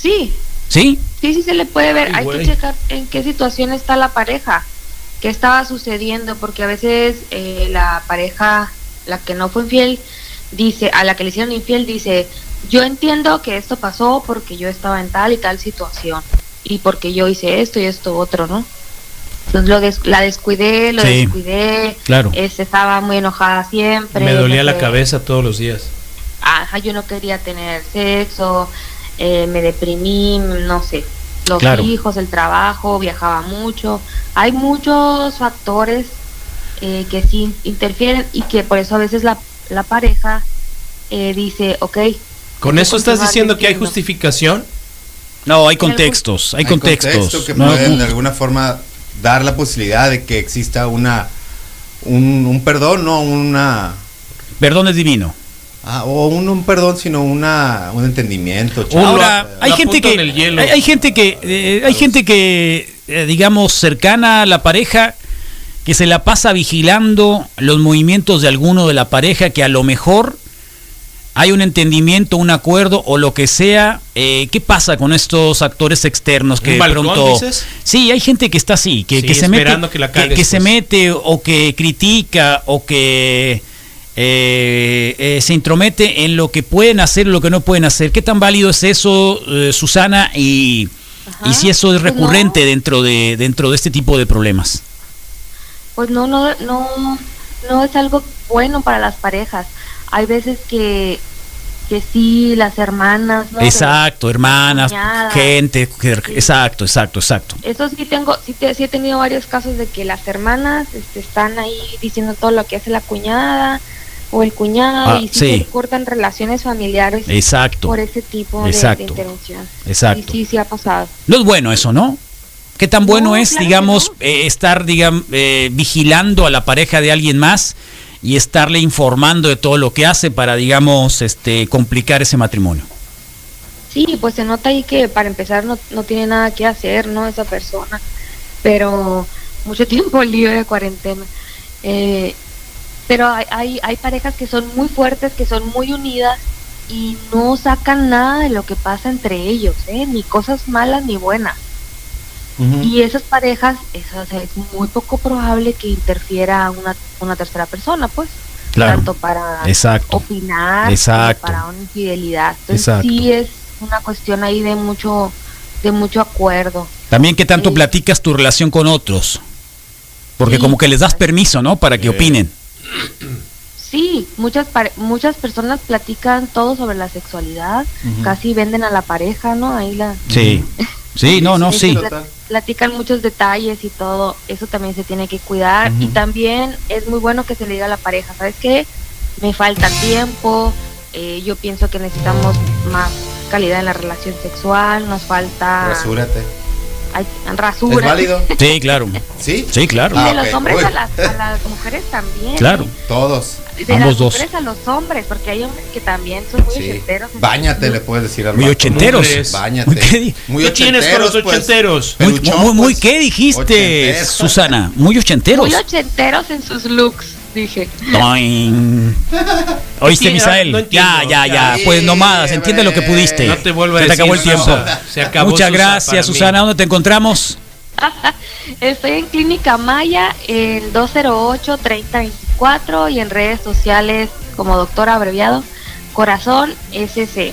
Speaker 4: Sí,
Speaker 1: ¿sí?
Speaker 4: Sí, sí se le puede ver.
Speaker 2: Ay,
Speaker 4: Hay
Speaker 2: güey.
Speaker 4: que checar en qué situación está la pareja, qué estaba sucediendo, porque a veces eh, la pareja, la que no fue infiel, dice, a la que le hicieron infiel, dice, yo entiendo que esto pasó porque yo estaba en tal y tal situación y porque yo hice esto y esto otro, ¿no? Entonces lo des- la descuidé, lo
Speaker 1: Sí.
Speaker 4: descuidé,
Speaker 1: Claro.
Speaker 4: este, estaba muy enojada siempre.
Speaker 2: Me dolía
Speaker 4: no
Speaker 2: la cabeza todos los días.
Speaker 4: Ajá, yo no quería tener sexo, eh, me deprimí, no sé, los
Speaker 1: Claro.
Speaker 4: hijos, el trabajo, viajaba mucho. Hay muchos factores eh, que sí interfieren y que por eso a veces la, la pareja eh, dice, ok.
Speaker 2: ¿Con eso estás diciendo que hay
Speaker 4: viviendo".
Speaker 2: justificación?
Speaker 1: No, hay contextos, hay, contextos.
Speaker 3: contexto que
Speaker 1: ¿no?
Speaker 3: pueden de alguna forma dar la posibilidad de que exista una un, un perdón, no una
Speaker 1: Perdón es divino.
Speaker 3: Ah, o un, un perdón, sino una un entendimiento.
Speaker 1: Ahora, hay gente que
Speaker 2: en el hielo.
Speaker 1: hay, hay gente que eh, hay gente que eh, digamos cercana a la pareja que se la pasa vigilando los movimientos de alguno de la pareja que a lo mejor hay un entendimiento, un acuerdo o lo que sea. eh, ¿Qué pasa con estos actores externos que
Speaker 2: ¿Un
Speaker 1: de
Speaker 2: balcón,
Speaker 1: pronto?
Speaker 2: dices?
Speaker 1: Sí, hay gente que está así, que,
Speaker 2: Sí,
Speaker 1: que se mete,
Speaker 2: esperando que la cagues,
Speaker 1: que se
Speaker 2: pues.
Speaker 1: mete o que critica o que eh, eh, se intromete en lo que pueden hacer o lo que no pueden hacer. ¿Qué tan válido es eso, eh, Susana? Y, y si eso es
Speaker 4: Pues no.
Speaker 1: recurrente dentro de dentro de este tipo de problemas.
Speaker 4: Pues no, no, no, no es algo bueno para las parejas. Hay veces que que sí, las hermanas, ¿no?
Speaker 1: Exacto, hermanas,
Speaker 4: cuñadas.
Speaker 1: gente, exacto, exacto, exacto.
Speaker 4: Eso sí tengo, sí, te- sí he tenido varios casos de que las hermanas este, están ahí diciendo todo lo que hace la cuñada o el cuñado
Speaker 1: Ah,
Speaker 4: y sí. se cortan relaciones familiares
Speaker 1: Exacto.
Speaker 4: por ese tipo de- de, intervención.
Speaker 1: Exacto.
Speaker 4: Sí, sí, sí ha pasado.
Speaker 1: No es bueno eso, ¿no? ¿Qué tan bueno
Speaker 4: No,
Speaker 1: es,
Speaker 4: claro
Speaker 1: digamos,
Speaker 4: no.
Speaker 1: eh, estar, digamos, vigilando a la pareja de alguien más y estarle informando de todo lo que hace para, digamos, este, complicar ese matrimonio?
Speaker 4: Sí, pues se nota ahí que para empezar no, no tiene nada que hacer, ¿no? Esa persona, pero mucho tiempo libre de cuarentena. Eh, pero hay, hay, hay parejas que son muy fuertes, que son muy unidas y no sacan nada de lo que pasa entre ellos, ¿eh? Ni cosas malas ni buenas. Y esas parejas, eso, o sea, es muy poco probable que interfiera una, una tercera persona, pues.
Speaker 1: Claro.
Speaker 4: Tanto para
Speaker 1: Exacto.
Speaker 4: opinar,
Speaker 1: Exacto.
Speaker 4: como para una infidelidad. Entonces
Speaker 1: Exacto.
Speaker 4: sí es una cuestión ahí de mucho, de mucho acuerdo.
Speaker 1: También, ¿qué tanto
Speaker 4: Sí.
Speaker 1: platicas tu relación con otros? Porque
Speaker 4: Sí.
Speaker 1: como que les das permiso, ¿no? Para que opinen.
Speaker 4: Sí, muchas pare- muchas personas platican todo sobre la sexualidad, casi venden a la pareja, ¿no? Ahí la
Speaker 1: Sí. Sí, no, no, sí.
Speaker 4: pla- platican muchos detalles y todo, eso también se tiene que cuidar y también es muy bueno que se le diga a la pareja, ¿sabes qué? Me falta tiempo, eh, yo pienso que necesitamos más calidad en la relación sexual, nos falta
Speaker 3: Rasúrate.
Speaker 4: Ay, rasura.
Speaker 3: ¿Es válido?
Speaker 1: Sí, claro.
Speaker 3: ¿Sí?
Speaker 1: Sí, claro.
Speaker 4: Y de
Speaker 3: Ah,
Speaker 4: los
Speaker 3: ok.
Speaker 4: hombres a las, a las mujeres también.
Speaker 1: Claro.
Speaker 4: ¿eh?
Speaker 3: Todos.
Speaker 4: De
Speaker 1: Ambos
Speaker 4: las
Speaker 1: dos.
Speaker 4: mujeres a los hombres, porque hay hombres que también son muy
Speaker 3: Sí.
Speaker 4: ochenteros.
Speaker 3: Báñate, le puedes decir al
Speaker 1: Muy ochenteros.
Speaker 3: Báñate.
Speaker 1: Muy qué
Speaker 3: Muy
Speaker 2: ¿Qué tienes con los
Speaker 3: pues.
Speaker 2: ochenteros?
Speaker 1: Muy,
Speaker 3: Peluchón,
Speaker 1: muy, muy-
Speaker 3: pues.
Speaker 1: ¿qué dijiste,
Speaker 3: Ochenteros.
Speaker 1: Susana? Muy ochenteros.
Speaker 4: Muy ochenteros en sus looks, dije.
Speaker 1: ¿Oíste,
Speaker 2: Sí,
Speaker 1: Misael?
Speaker 2: no entiendo.
Speaker 1: ya, ya, ya.
Speaker 3: Sí,
Speaker 1: Pues nomás, entiende lo que pudiste.
Speaker 2: No te vuelvo a
Speaker 1: Se te acabó el tiempo.
Speaker 2: Se acabó,
Speaker 1: Muchas
Speaker 2: Susa,
Speaker 1: gracias,
Speaker 2: mí.
Speaker 1: Susana. ¿Dónde te encontramos?
Speaker 4: Estoy en Clínica Maya, en 208-3024 y en redes sociales como doctor abreviado Corazón SC.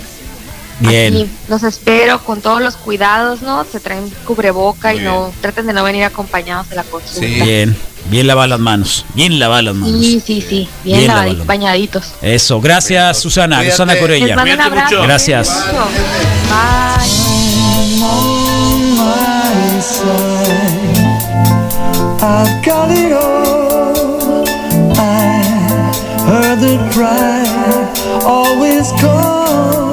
Speaker 1: Bien.
Speaker 4: Aquí los espero con todos los cuidados, ¿no? Se traen cubreboca
Speaker 3: Muy
Speaker 4: y no traten de no venir acompañados de la consulta.
Speaker 3: Sí.
Speaker 1: Bien. Bien lavar las manos. Bien lavar las manos.
Speaker 4: Sí, sí, sí, bien,
Speaker 1: Bien
Speaker 4: lavadi-
Speaker 1: lavado.
Speaker 4: bañaditos.
Speaker 1: Eso. Gracias, Susana.
Speaker 3: Cuídate.
Speaker 1: Susana
Speaker 4: Les
Speaker 1: Corella.
Speaker 4: mando un
Speaker 2: Cuídate
Speaker 4: abrazo.
Speaker 2: mucho.
Speaker 1: Gracias.
Speaker 4: Bye.
Speaker 8: I've got it all. I heard the cry always comes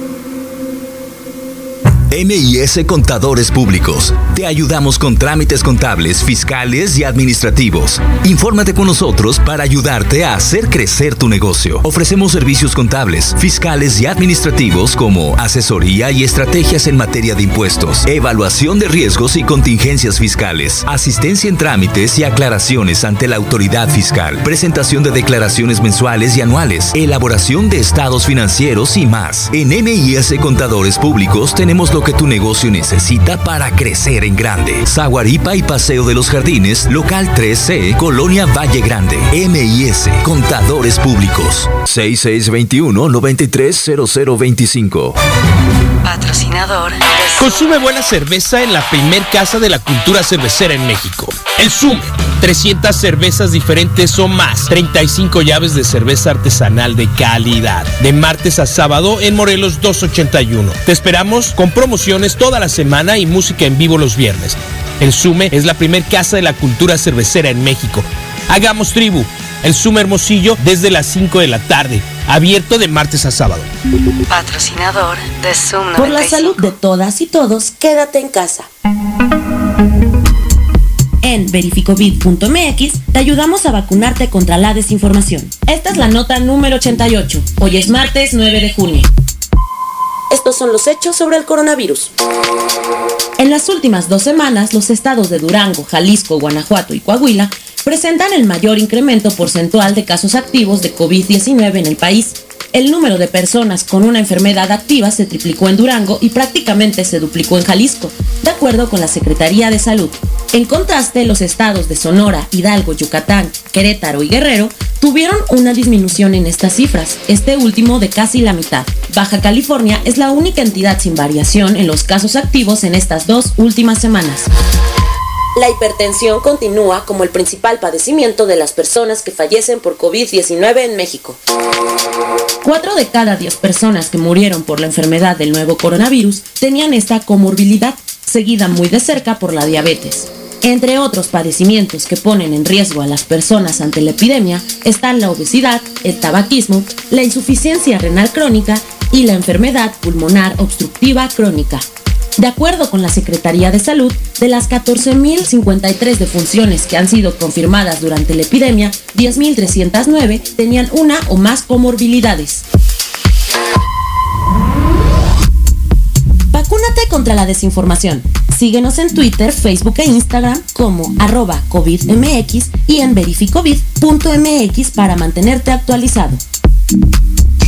Speaker 9: MIS Contadores Públicos. Te ayudamos con trámites contables, fiscales y administrativos. Infórmate con nosotros para ayudarte a hacer crecer tu negocio. Ofrecemos servicios contables, fiscales y administrativos como asesoría y estrategias en materia de impuestos, evaluación de riesgos y contingencias fiscales, asistencia en trámites y aclaraciones ante la autoridad fiscal, presentación de declaraciones mensuales y anuales, elaboración de estados financieros y más. En MIS Contadores Públicos tenemos lo que tu negocio necesita para crecer en grande. Zaguaripa y Paseo de los Jardines, local 3C, Colonia Valle Grande. MIS, Contadores Públicos. 6621-930025.
Speaker 10: Patrocinador.
Speaker 2: Consume buena cerveza en la primer casa de la cultura cervecera en México. El Sume. 300 cervezas diferentes o más. 35 llaves de cerveza artesanal de calidad. De martes a sábado en Morelos 281. Te esperamos con promociones toda la semana y música en vivo los viernes. El Sume es la primer casa de la cultura cervecera en México. Hagamos tribu. El Sume Hermosillo desde las 5 de la tarde. Abierto de martes a sábado.
Speaker 10: Patrocinador de Zoom
Speaker 11: Por la salud de todas y todos, quédate en casa. En verificovid.mx te ayudamos a vacunarte contra la desinformación. Esta es la nota número 88. Hoy es martes 9 de junio. Estos son los hechos sobre el coronavirus. En las últimas dos semanas, los estados de Durango, Jalisco, Guanajuato y Coahuila presentan el mayor incremento porcentual de casos activos de COVID-19 en el país. El número de personas con una enfermedad activa se triplicó en Durango y prácticamente se duplicó en Jalisco, de acuerdo con la Secretaría de Salud. En contraste, los estados de Sonora, Hidalgo, Yucatán, Querétaro y Guerrero tuvieron una disminución en estas cifras, este último de casi la mitad. Baja California es la única entidad sin variación en los casos activos en estas dos últimas semanas. La hipertensión continúa como el principal padecimiento de las personas que fallecen por COVID-19 en México. Cuatro de cada diez personas que murieron por la enfermedad del nuevo coronavirus tenían esta comorbilidad, seguida muy de cerca por la diabetes. Entre otros padecimientos que ponen en riesgo a las personas ante la epidemia están la obesidad, el tabaquismo, la insuficiencia renal crónica y la enfermedad pulmonar obstructiva crónica. De acuerdo con la Secretaría de Salud, de las 14.053 defunciones que han sido confirmadas durante la epidemia, 10.309 tenían una o más comorbilidades. Vacúnate contra la desinformación. Síguenos en Twitter, Facebook e Instagram como arroba COVIDMX y en verificovid.mx para mantenerte actualizado.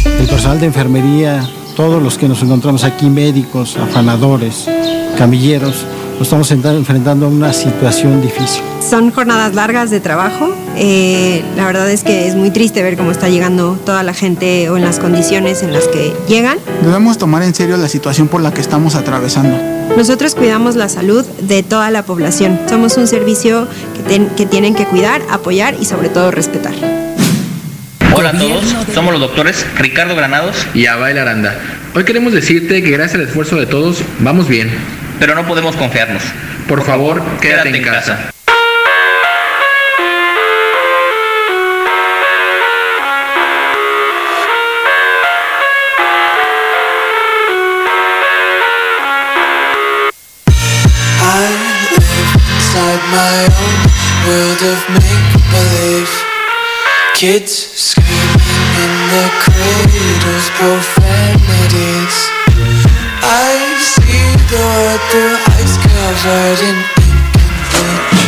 Speaker 12: El personal de enfermería, todos los que nos encontramos aquí, médicos, afanadores, camilleros, nos estamos enta- enfrentando a una situación difícil.
Speaker 13: Son jornadas largas de trabajo. Eh, la verdad es que es muy triste ver cómo está llegando toda la gente o en las condiciones en las que llegan.
Speaker 8: Debemos tomar en serio la situación por la que estamos atravesando.
Speaker 13: Nosotros cuidamos la salud de toda la población. Somos un servicio que, ten- que tienen que cuidar, apoyar y sobre todo respetar.
Speaker 14: Hola a todos, somos los doctores Ricardo Granados y Abail Aranda. Hoy queremos decirte que gracias al esfuerzo de todos vamos bien. Pero no podemos confiarnos. Por favor, quédate, en casa.
Speaker 15: I live inside my own world of make-believe Kids. Screaming in their cradles, profanities. I see the world through ice covered in ink and bleach.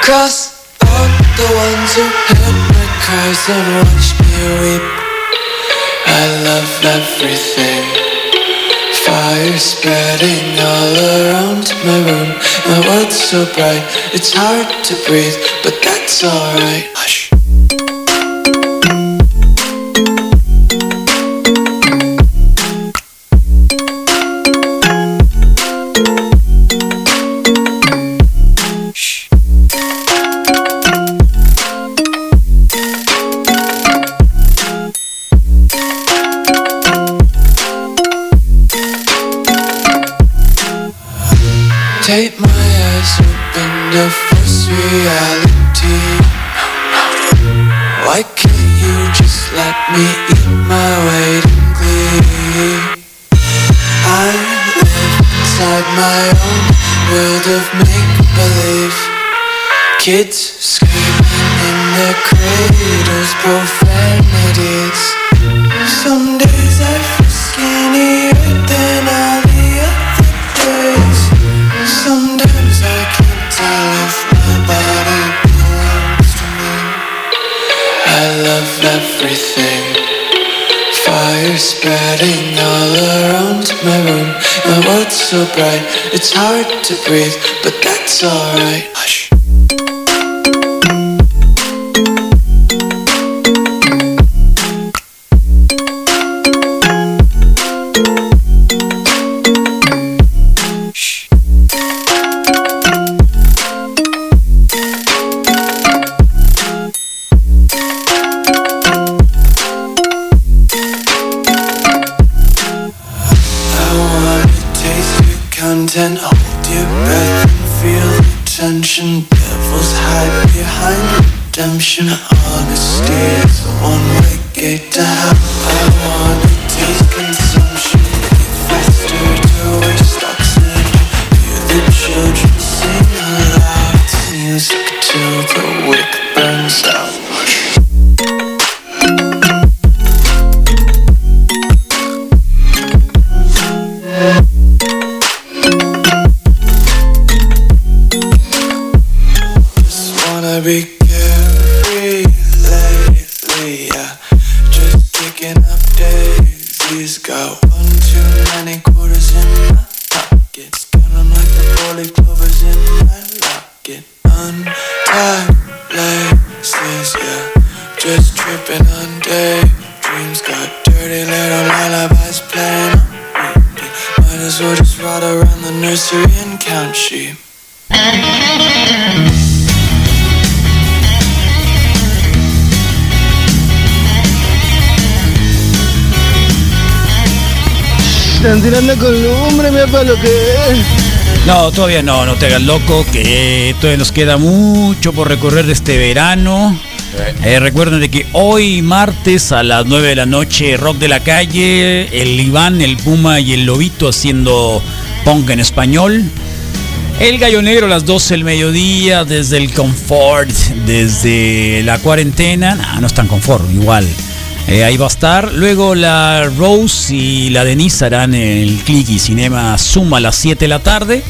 Speaker 15: Cross out the ones who heard my cries and watched me weep. I love everything. Fire spreading all around my room. My world's so bright, it's hard to breathe, but that's alright. Kids screaming in their cradles, profanities. Some days I feel skinnier than all all around my room. My world's so bright, it's hard to breathe, but that's alright.
Speaker 1: No, todavía no, no te hagas loco, que todavía nos queda mucho por recorrer de este verano. Eh, recuerden de que hoy martes a las 9 de la noche, Rock de la Calle, el Iván, el Puma y el Lobito haciendo punk en español. El Gallo Negro a las 12 del mediodía, desde el confort, desde la cuarentena. Nah, no es tan confort, igual. Eh, ahí va a estar. Luego la Rose y la Denise harán el Click y Cinema Zoom a las 7 de la tarde.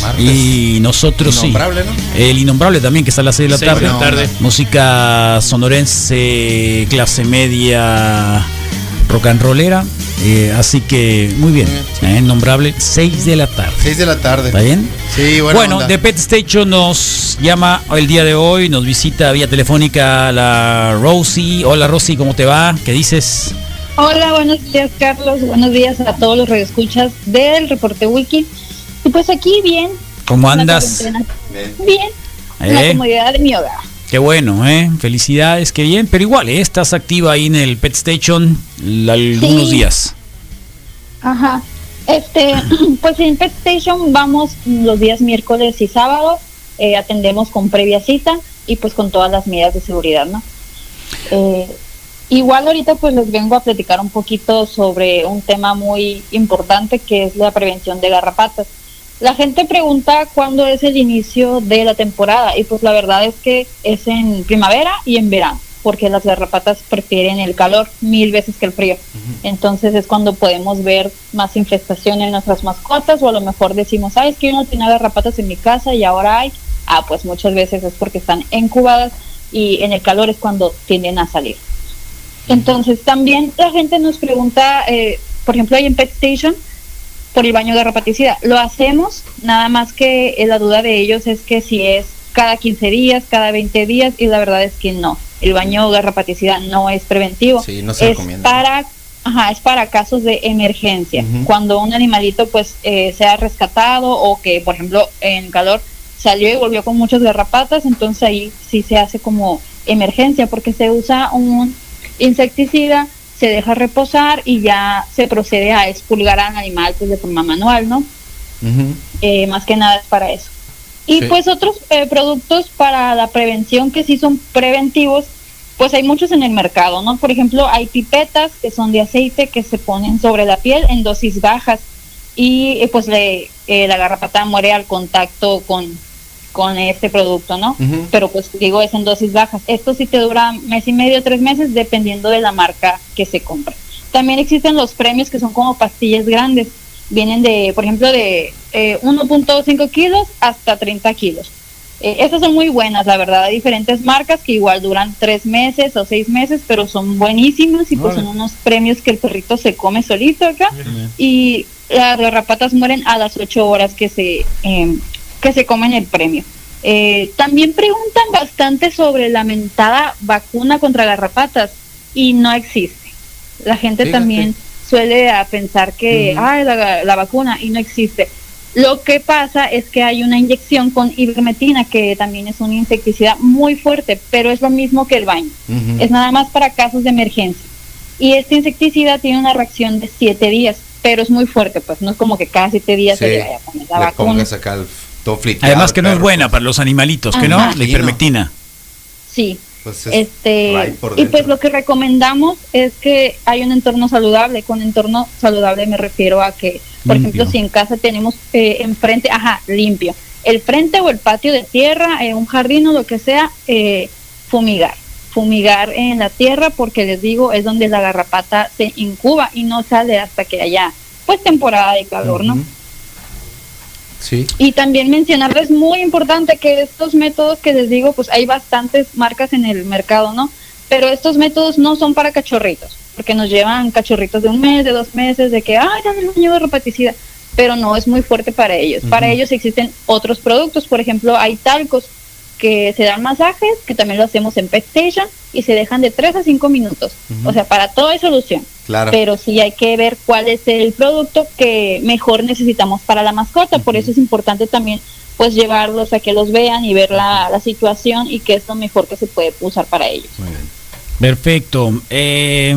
Speaker 3: Martes.
Speaker 1: Y nosotros
Speaker 3: Innombrable,
Speaker 1: sí.
Speaker 3: ¿no?
Speaker 1: El Innombrable también, que está a las 6 de la
Speaker 2: Seis de
Speaker 1: tarde.
Speaker 2: la tarde.
Speaker 1: Música sonorense, clase media, rock and rollera. Eh, así que muy bien. Eh, Innombrable, 6 de la tarde.
Speaker 3: 6 de la tarde.
Speaker 1: ¿Está bien?
Speaker 3: Sí, bueno.
Speaker 1: Bueno, The Pet Station nos llama el día de hoy, nos visita vía telefónica la Rosie. Hola Rosie, ¿cómo te va? ¿Qué dices?
Speaker 16: Hola, buenos días Carlos, buenos días a todos los radioescuchas del Reporte Wiki. Pues aquí bien.
Speaker 1: ¿Cómo andas?
Speaker 16: Bien. En la
Speaker 1: Eh,
Speaker 16: comodidad de mi hogar.
Speaker 1: qué bueno, ¿eh? Felicidades, qué bien. Pero igual, ¿eh? estás activa ahí en el Pet Station algunos
Speaker 16: Sí.
Speaker 1: días.
Speaker 16: Ajá. Este, pues en Pet Station vamos los días miércoles y sábado, eh, atendemos con previa cita y pues con todas las medidas de seguridad, ¿no? Eh, igual ahorita pues les vengo a platicar un poquito sobre un tema muy importante que es la prevención de garrapatas. La gente pregunta cuándo es el inicio de la temporada y pues la verdad es que es en primavera y en verano, porque las garrapatas prefieren el calor mil veces que el frío. Entonces es cuando podemos ver más infestación en nuestras mascotas o a lo mejor decimos, ah, es que yo no tenía garrapatas en mi casa y ahora hay. Ah, pues muchas veces es porque están incubadas y en el calor es cuando tienden a salir. Entonces también la gente nos pregunta, eh, por ejemplo, ahí en Pet Station, por el baño de garrapaticida. Lo hacemos, nada más que eh, la duda de ellos es que si es cada 15 días, cada 20 días, y la verdad es que no. El baño de garrapaticida no es preventivo.
Speaker 3: Sí, no se
Speaker 16: es
Speaker 3: recomienda.
Speaker 16: para Ajá, es para casos de emergencia. Cuando un animalito pues eh, sea rescatado o que, por ejemplo, en calor salió y volvió con muchas garrapatas, entonces ahí sí se hace como emergencia porque se usa un insecticida, se deja reposar y ya se procede a expulgar al animal pues de forma manual, ¿no? Eh, más que nada es para eso. Y
Speaker 3: Sí.
Speaker 16: pues otros eh, productos para la prevención que sí son preventivos pues hay muchos en el mercado, ¿no? Por ejemplo, hay pipetas que son de aceite que se ponen sobre la piel en dosis bajas y eh, pues le, la garrapata muere al contacto con, con este producto, ¿no? Pero pues digo, es en dosis bajas. Esto sí te dura mes y medio, tres meses, dependiendo de la marca que se compra. También existen los premios que son como pastillas grandes. Vienen de, por ejemplo, de eh, 1.5 kilos hasta 30 kilos. Eh, estas son muy buenas, la verdad. Hay diferentes marcas que igual duran tres meses o seis meses, pero son buenísimas y pues son unos premios que el perrito se come solito acá. Y las garrapatas mueren a las ocho horas que se, eh, que se comen el premio. Eh, también preguntan bastante sobre la mentada vacuna contra garrapatas y no existe. La gente
Speaker 17: Fíjate.
Speaker 16: también suele a pensar que
Speaker 17: Ujú.
Speaker 16: "Ay, la, la vacuna y no existe. Lo que pasa es que hay una inyección con ivermectina que también es un insecticida muy fuerte, pero es lo mismo que el baño. Es nada más para casos de emergencia. Y este insecticida tiene una reacción de siete días, pero es muy fuerte, pues no es como que cada siete días se
Speaker 3: Sí.
Speaker 16: le vaya a poner la
Speaker 3: Le
Speaker 16: vacuna.
Speaker 3: pongas acá el todo
Speaker 1: Además que no es buena para los animalitos, que no,
Speaker 16: Ajá.
Speaker 1: la hipermectina.
Speaker 16: Sí.
Speaker 3: Pues es
Speaker 16: este y pues lo que recomendamos es que hay un entorno saludable. Con entorno saludable me refiero a que, por
Speaker 1: Limpio.
Speaker 16: ejemplo, si en casa tenemos eh, enfrente, ajá, limpio, el frente o el patio de tierra, eh, un jardín o lo que sea, eh, fumigar. Fumigar en la tierra porque les digo es donde la garrapata se incuba y no sale hasta que haya pues temporada de calor, ¿no?
Speaker 3: Sí.
Speaker 16: Y también mencionarles muy importante que estos métodos que les digo, pues hay bastantes marcas en el mercado, ¿no? Pero estos métodos no son para cachorritos, porque nos llevan cachorritos de un mes, de dos meses, de que, ay, dame el baño de repaticida, pero no es muy fuerte para ellos. Para ellos existen otros productos, por ejemplo, hay talcos que se dan masajes, que también lo hacemos en Pet Station, y se dejan de 3 a 5 minutos. O sea, para todo hay solución.
Speaker 3: Claro.
Speaker 16: Pero sí hay que ver cuál es el producto que mejor necesitamos para la mascota. Por eso es importante también pues llevarlos a que los vean y ver la, la situación y qué es lo mejor que se puede usar para ellos.
Speaker 1: Perfecto. Eh,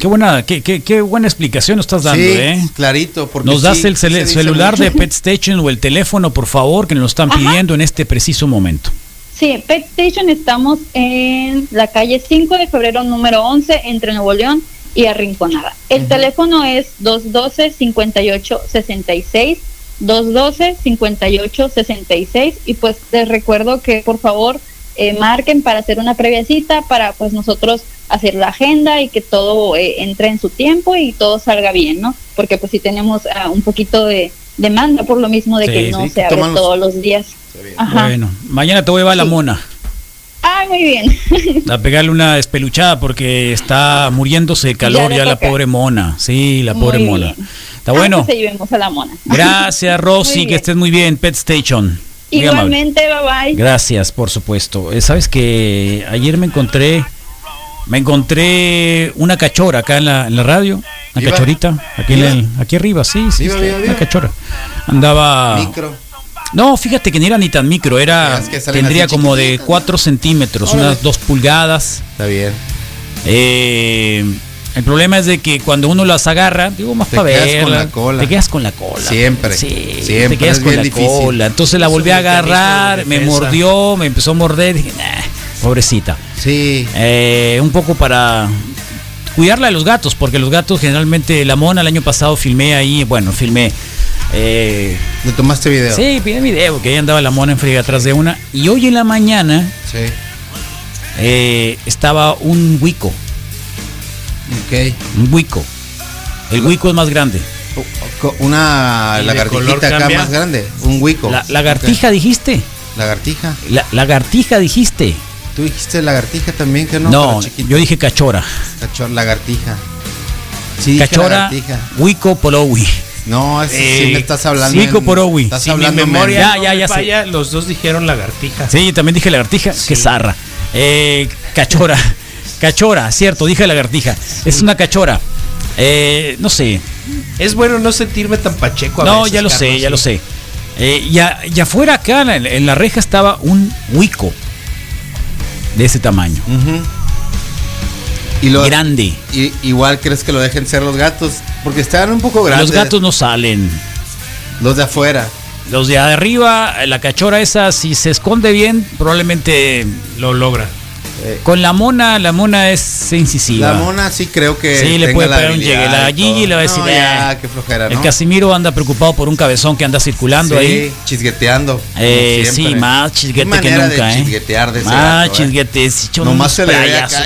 Speaker 1: qué buena, qué, qué, qué buena explicación nos estás dando,
Speaker 3: Sí,
Speaker 1: ¿eh?
Speaker 3: clarito. Porque
Speaker 1: Nos das
Speaker 3: sí,
Speaker 1: el
Speaker 3: dice
Speaker 1: celular
Speaker 3: mucho.
Speaker 1: de Pet Station o el teléfono, por favor, que nos lo están pidiendo en este preciso momento.
Speaker 16: Sí, Pet Station estamos en la calle 5 de febrero número 11 entre Nuevo León y Arrinconada. El teléfono es 212-5866, 212-5866 y pues les recuerdo que por favor eh, marquen para hacer una previa cita para pues nosotros hacer la agenda y que todo eh, entre en su tiempo y todo salga bien, ¿no? Porque pues si tenemos ah, un poquito de demanda por lo mismo de
Speaker 1: Sí,
Speaker 16: que no
Speaker 1: sí,
Speaker 16: se abre todos los días. Ajá.
Speaker 1: Bueno, mañana te voy a llevar a la mona
Speaker 16: Ay, muy bien.
Speaker 1: a pegarle una espeluchada porque está muriéndose de calor
Speaker 16: le
Speaker 1: ya, la pobre mona. Sí, la
Speaker 16: Muy
Speaker 1: pobre
Speaker 16: bien.
Speaker 1: mona. Está bueno.
Speaker 16: Antes a la mona.
Speaker 1: Gracias,
Speaker 16: Muy
Speaker 1: Rosy,
Speaker 16: bien.
Speaker 1: que estés muy bien. Pet Station. Muy amable.
Speaker 16: Igualmente, bye bye.
Speaker 1: Gracias, por supuesto. Eh, Sabes que ayer me encontré, me encontré una cachora acá en la, en la radio, una
Speaker 3: ¿Viva?
Speaker 1: cachorita, aquí, en el- aquí arriba, sí, sí, está,
Speaker 3: viva,
Speaker 1: una cachora. Andaba.
Speaker 3: Micro.
Speaker 1: No, fíjate que ni era ni tan micro, era
Speaker 3: Es que salen
Speaker 1: tendría como de 4 centímetros,
Speaker 3: Órale.
Speaker 1: unas 2 pulgadas.
Speaker 3: Está bien.
Speaker 1: Eh, el problema es de que cuando uno las agarra, digo más
Speaker 3: Te
Speaker 1: para
Speaker 3: quedas
Speaker 1: verla,
Speaker 3: con la cola.
Speaker 1: te quedas con la cola.
Speaker 3: Siempre.
Speaker 1: Sí,
Speaker 3: Siempre.
Speaker 1: te quedas
Speaker 3: es
Speaker 1: con la
Speaker 3: difícil.
Speaker 1: cola. Entonces la volví a agarrar, me mordió, me empezó a morder. Dije, "Nah, pobrecita.
Speaker 3: Sí.
Speaker 1: Eh, un poco para cuidarla de los gatos, porque los gatos generalmente, la mona el año pasado filmé ahí, bueno, filmé. Eh,
Speaker 3: ¿Le tomaste video?
Speaker 1: sí, pide video, que ahí andaba la mona en friega atrás de una. Y hoy en la mañana
Speaker 3: Sí.
Speaker 1: eh, estaba un huico,
Speaker 3: Ok.
Speaker 1: un huico. El huico es más grande.
Speaker 3: Una
Speaker 2: ¿Y de color
Speaker 3: lagartijita acá más grande. Un huico.
Speaker 1: La, lagartija dijiste.
Speaker 3: Ok. Lagartija.
Speaker 1: La, lagartija dijiste.
Speaker 3: Tú dijiste lagartija también, que no?
Speaker 1: No, yo dije cachora.
Speaker 3: Cachor, lagartija. Sí,
Speaker 1: Cachora,
Speaker 3: lagartija.
Speaker 1: huico polowi.
Speaker 3: No, sí
Speaker 1: Eh,
Speaker 3: me estás hablando.
Speaker 1: Huico
Speaker 3: en-
Speaker 1: porowi.
Speaker 3: Estás
Speaker 2: Si mi
Speaker 3: hablando
Speaker 2: memoria
Speaker 1: Ya, ya, ya
Speaker 2: falla, los dos dijeron lagartija.
Speaker 1: Sí, yo también dije lagartija. Qué zarra. Eh, cachora. Cachora, cierto, dije lagartija. Es una cachora. Eh, no sé.
Speaker 2: Es bueno no sentirme tan pacheco a
Speaker 1: No,
Speaker 2: veces,
Speaker 1: ya lo sé, ya lo
Speaker 2: sí.
Speaker 1: sé. Eh, y, a- y afuera acá en, en la reja estaba un huico de ese tamaño.
Speaker 3: Y lo,
Speaker 1: Grande.
Speaker 3: y- igual crees que lo dejen ser los gatos, porque están un poco grandes.
Speaker 1: Los gatos no salen.
Speaker 3: Los de afuera.
Speaker 1: Los de arriba, la cachora esa, si se esconde bien, probablemente
Speaker 2: Lo logra.
Speaker 1: Con la mona, la mona es incisiva.
Speaker 3: La mona sí creo que.
Speaker 1: Sí, le puede
Speaker 3: la
Speaker 1: pegar un llegue. La
Speaker 3: y
Speaker 1: Gigi le va a decir,
Speaker 3: No, ya,
Speaker 1: "Eh".
Speaker 3: qué flojera,
Speaker 1: El. Casimiro anda preocupado por un cabezón que anda circulando
Speaker 3: Sí,
Speaker 1: ahí.
Speaker 3: chisgueteando.
Speaker 1: Eh, sí, más
Speaker 3: Qué
Speaker 1: chisguete que nunca,
Speaker 3: de
Speaker 1: ¿eh?
Speaker 3: chisguetear de ese
Speaker 1: Más
Speaker 3: gato, ¿eh?
Speaker 1: chisguete, hecho
Speaker 3: Nomás se le ve acá,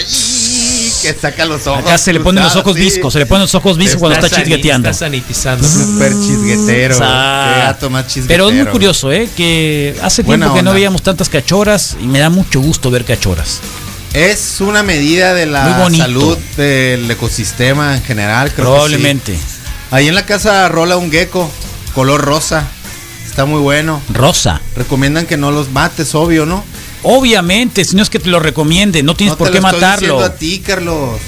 Speaker 3: que saca los ojos.
Speaker 1: Acá se le ponen los ojos
Speaker 3: sí.
Speaker 1: viscos, se le ponen los ojos viscos cuando está chisgueteando.
Speaker 2: Está sanitizando.
Speaker 3: Súper chisguetero.
Speaker 1: Sa-
Speaker 3: Qué gato más chisguetero.
Speaker 1: Pero es muy curioso, ¿eh? Que hace
Speaker 3: Buena
Speaker 1: tiempo que no veíamos tantas cachoras y me da mucho gusto ver cachoras.
Speaker 3: Es una medida de la salud del ecosistema en general, creo que
Speaker 1: Probablemente.
Speaker 3: sí. Ahí en la casa rola un gecko, color rosa. Está muy bueno.
Speaker 1: Rosa.
Speaker 3: Recomiendan que no los mates, obvio, ¿no?
Speaker 1: Obviamente, si no es que te lo recomiende, no tienes
Speaker 3: No
Speaker 1: por qué
Speaker 3: lo estoy
Speaker 1: matarlo.
Speaker 3: a ti, Carlos.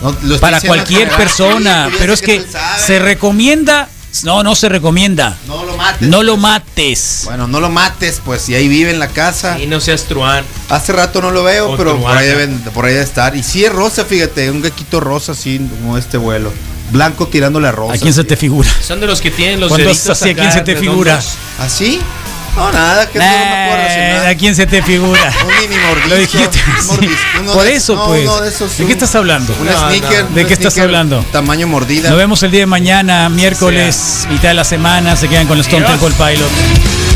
Speaker 3: No, lo estoy
Speaker 1: Para cualquier persona, pero es que se recomienda. No, no se recomienda.
Speaker 3: No lo mates.
Speaker 1: No lo mates.
Speaker 3: Bueno, no lo mates, pues si ahí vive en la casa.
Speaker 2: Y no seas truán.
Speaker 3: Hace rato no lo veo,
Speaker 2: O
Speaker 3: pero por ahí, deben, por ahí debe estar. Y sí es rosa, fíjate, un gaquito rosa así como este vuelo. Blanco tirándole a rosa.
Speaker 1: ¿A quién se te figura?
Speaker 2: Son de los que tienen los
Speaker 1: Cuando
Speaker 2: deditos
Speaker 1: así, ¿a quién se te
Speaker 2: redondos.
Speaker 1: figura?
Speaker 3: ¿Así? No, nada, que no me puedo relacionar.
Speaker 1: ¿A quién se te figura?
Speaker 3: Un mini mordisco.
Speaker 1: Lo dijiste.
Speaker 3: mordisco,
Speaker 1: Por
Speaker 3: de-
Speaker 1: eso,
Speaker 3: no,
Speaker 1: pues.
Speaker 3: uno de esos,
Speaker 1: ¿De qué estás hablando?
Speaker 3: Un
Speaker 2: No,
Speaker 3: sneaker.
Speaker 1: ¿De
Speaker 3: un
Speaker 1: qué estás hablando?
Speaker 3: Tamaño mordida.
Speaker 1: Nos vemos el día de mañana, miércoles, mitad de la semana. Se quedan con los Stone. Temple Pilot.